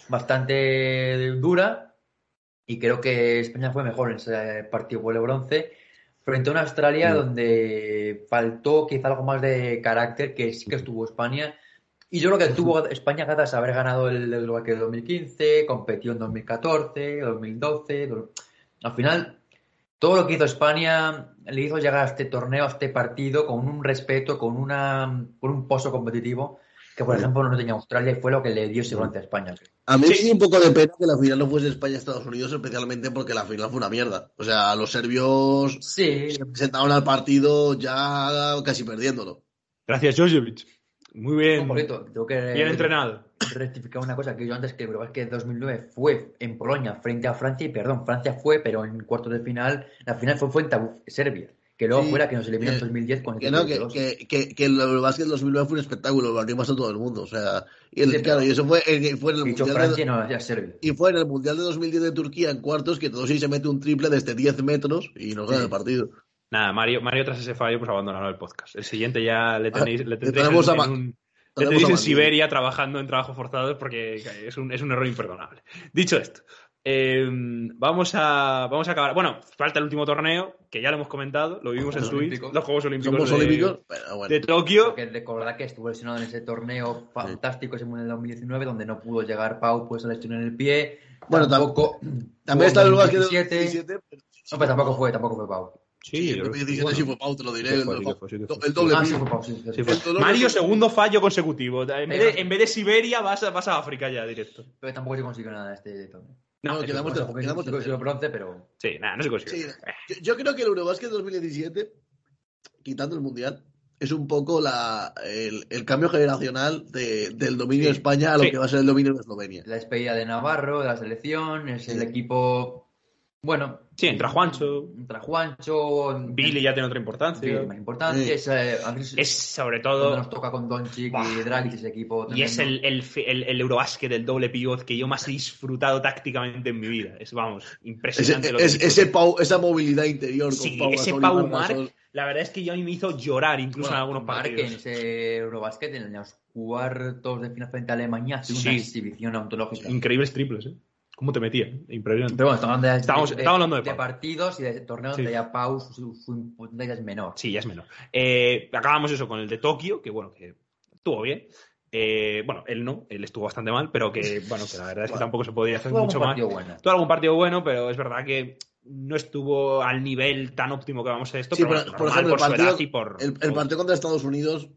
bastante dura y creo que España fue mejor en ese partido vuelo bronce frente a una Australia Mm. donde faltó quizá algo más de carácter que sí que estuvo España y yo creo que tuvo España gracias a haber ganado el Euro de 2015, competió en 2014, 2012, do- al final todo lo que hizo España le hizo llegar a este torneo, a este partido con un respeto, con una con un pozo competitivo que por ejemplo no tenía Australia y fue lo que le dio ese bronce a España. A mí Sí. me dio un poco de pena que la final no fuese España-Estados Unidos, especialmente porque la final fue una mierda. O sea, los serbios Sí, se presentaron al partido ya casi perdiéndolo. Gracias, Jojovic. Muy bien. un poquito, tengo que Bien entrenado. Rectificar una cosa que yo antes que el Eurobasket 2009 fue en Polonia frente a Francia y perdón, Francia fue, pero en cuartos de final, la final fue frente a Serbia, que luego Sí, fue la que nos eliminó en que- 2010 con el Que no, que, que, que, que el Eurobasket 2009 fue un espectáculo, lo que pasó todo el mundo. O sea, y, el- Sí, pero- claro, y eso fue, en, fue en el mundial Francia, de, no, decía Serbia. y fue en el Mundial de 2010 de Turquía en cuartos que todo sí se mete un triple desde 10 metros y nos gana Sí. el partido. Nada, Mario, Mario tras ese fallo, pues abandonará el podcast. El siguiente ya le tenéis, le tendréis tenemos en, a en Ma- un- le tenemos tenéis a en Mario. Siberia trabajando en trabajos forzados porque es un, es un error imperdonable. Dicho esto, eh, vamos, a, vamos a acabar. Bueno, falta el último torneo, que ya lo hemos comentado, lo vimos en Juegos Twitch, los Juegos Olímpicos, Somos de, olímpicos, pero bueno. de Tokio. Que recordad que estuvo lesionado en ese torneo fantástico, ese Mundial 2019, donde no pudo llegar Pau, pues se lesionó en el pie. Bueno, tam- tampoco. También está el en 2017. 2017, pero No, pero tampoco fue, tampoco fue Pau. Sí, el yo creo que- 2017 sí fue Pau, te lo diré. Sí el, sí sí doble Ah, sí sí, sí, Sí, Mario, segundo fallo consecutivo. En vez, de, en vez de Siberia, vas a, vas a África ya directo. Pero tampoco se consiguió nada este torneo. No, quedamos No quedamos sí consiguió terceros. bronce, pero. Sí, nada, no se consigue. Sí, yo, yo creo que el Eurobasket 2017, quitando el Mundial, es un poco la, el, el cambio generacional de- del dominio Sí. de España a lo Sí. que va a ser el dominio de Eslovenia. La despedida de Navarro, de la selección, es el Sí. equipo. Bueno. Sí, entra Juancho. Entra Juancho. Billy ya tiene otra importancia. Billy más importante. Sí. Es, eh, Es sobre todo. nos toca con Doncic y Dragic ese equipo. Y es el, tremendo. el, el, el Eurobasket del doble pivot que yo más he disfrutado tácticamente en mi vida. Es, vamos, Ese, impresionante lo que es- ese Pau- esa movilidad interior con Sí, Pau ese Gasol Pau Marc Gasol. la verdad es que yo a mí me hizo llorar incluso Bueno, en algunos Marc en partidos. ese Eurobasket, en los cuartos de final frente a Alemania, hace una Sí. exhibición ontológica. Increíbles triples, ¿eh? ¿Cómo te metía? Impresionante. Pero bueno, estamos hablando de, Estamos- de- estamos hablando de de Pau. partidos y de torneos Sí. donde ya Pau su, su importancia es menor. Sí, ya es menor. Eh, acabamos eso con el de Tokio, que bueno, que estuvo bien. Eh, bueno, él no, él estuvo bastante mal, pero que bueno, que la verdad es que Bueno, tampoco se podía hacer mucho más. partido bueno. Tuvo algún partido bueno, pero es verdad que no estuvo al nivel tan óptimo que vamos a esto. Sí, pero pero, bueno, por ejemplo, el por su partido, edad y por. el, el por- partido contra Estados Unidos,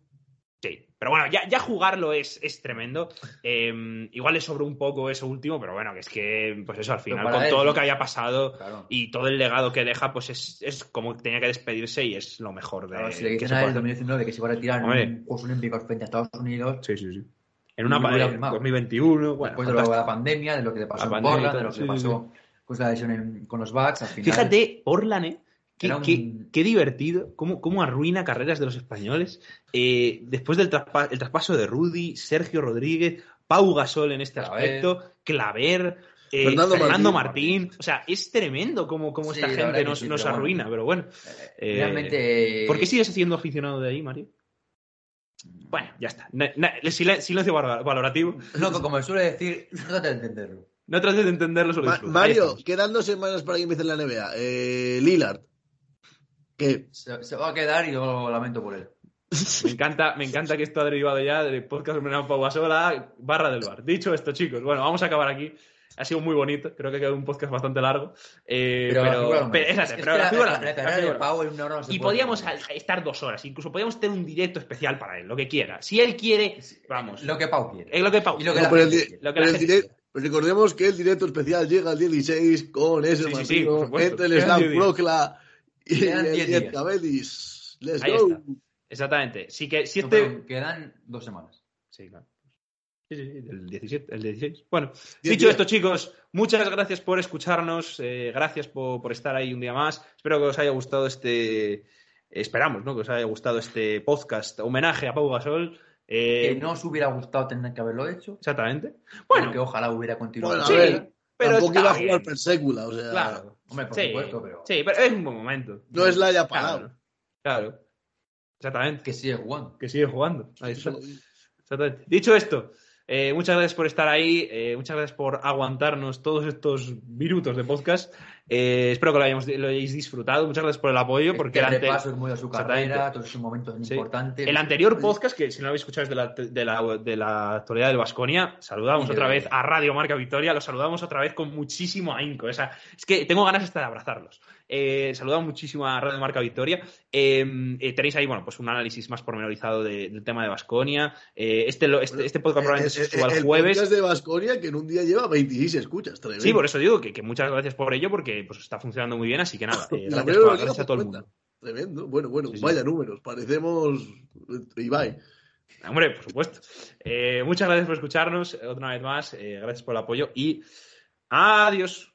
Sí, pero bueno, ya, ya jugarlo es, es tremendo. Eh, igual le sobró un poco eso último, pero bueno, que es que, pues eso, al final, con él, todo lo que haya pasado Claro. y todo el legado que deja, pues es, es como que tenía que despedirse y es lo mejor de Claro, si le que dicen se a él en hacer. 2019 que se iba a retirar Hombre. en Juegos Olímpicos frente a Estados Unidos, Sí, sí, sí. En una Muy pa- buena primada. 2021, bueno, después de lo de fantástico. la pandemia, de lo que le pasó La en pandemia Portland, de lo que sí, le sí, pasó con la lesión en- con los Bucks, al final. Fíjate, Portland, ¿eh? Qué, Era un- qué- qué divertido, cómo, cómo arruina carreras de los españoles. Eh, después del traspa- el traspaso de Rudy, Sergio Rodríguez, Pau Gasol en este aspecto, Claver, eh, Fernando Fernando, Martín. Martín. O sea, es tremendo cómo, cómo Sí, esta gente nos, sí, nos pero bueno. arruina, pero bueno. Eh, Realmente. ¿Por qué sigues siendo aficionado de ahí, Mario? Bueno, ya está. Na- na- silencio valora- valorativo. No, que como suele decir, no de entenderlo. No trates de entenderlo, solo Ma- Mario, quedan dos semanas para que empiece la NBA. Eh, Lillard, que Se, se va a quedar y yo lo lamento por él. Me encanta, me encanta que esto ha derivado ya del podcast homenaje a Pau Gasol a barra del bar. Dicho esto, chicos, bueno, vamos a acabar aquí. Ha sido muy bonito, creo que ha quedado un podcast bastante largo. Eh, Pero, pero, la pero- es. pero la figura no Y podíamos estar dos horas, incluso podíamos tener un directo especial para él, lo que quiera. Si él quiere, vamos. Lo que Pau quiere. Es lo que Pau. Y lo que No, la pero el gente di- quiere. Lo que la pero recordemos que el directo especial llega el 16 con ese Sí, sí, sí, supuesto. entre el Slam 10 días. Procla y Quedan el 10 Diez días. Ahí Cabelis. Let's está. go. Exactamente. Sí que, si No, este. quedan dos semanas. Sí, claro. Sí, sí, sí, el 17, el 16. Bueno, Diez dicho días. esto, chicos, muchas gracias por escucharnos, eh, gracias por, por estar ahí un día más. Espero que os haya gustado este. Esperamos, ¿no? Que os haya gustado este podcast homenaje a Pau Gasol. Eh, Que no os hubiera gustado tener que haberlo hecho. Exactamente. Bueno, que ojalá hubiera continuado. Bueno, a sí, ver, pero Tampoco iba a bien. jugar per sécula, o sea, Claro. Hombre, por Sí, supuesto, pero sí, pero es un buen momento. no es la haya parado. Claro. Claro. Exactamente. que sigue jugando. Que sigue jugando. Ahí está. Exactamente. Dicho esto, Eh, muchas gracias por estar ahí, eh, muchas gracias por aguantarnos todos estos minutos de podcast. Eh, espero que lo, hayamos, lo, hayáis disfrutado. Muchas gracias por el apoyo. Porque el repaso es muy a su carrera, todos esos momentos Sí. importantes. El anterior podcast, que si no lo habéis escuchado es de la, de la, de la actualidad del Vasconia, saludamos otra de- vez a Radio Marca Victoria, los saludamos otra vez con muchísimo ahínco. O sea, es que tengo ganas hasta de abrazarlos. Eh, saludamos muchísimo a Radio Marca Victoria. Eh, eh, tenéis ahí, bueno, pues un análisis más pormenorizado de- del tema de Vasconia. este, lo- este, este podcast probablemente se suba el jueves. podcast de Basconia que en un día lleva 26 escuchas. Tremendo. Sí, por eso digo que, que muchas gracias por ello, porque pues está funcionando muy bien, así que nada, eh, gracias, por- gracias a todo el mundo. Tremendo. Bueno, bueno, Sí, sí. vaya números. Parecemos eh, Ibai. Hombre, por supuesto. Eh, muchas gracias por escucharnos eh, otra vez más, eh, gracias por el apoyo y adiós.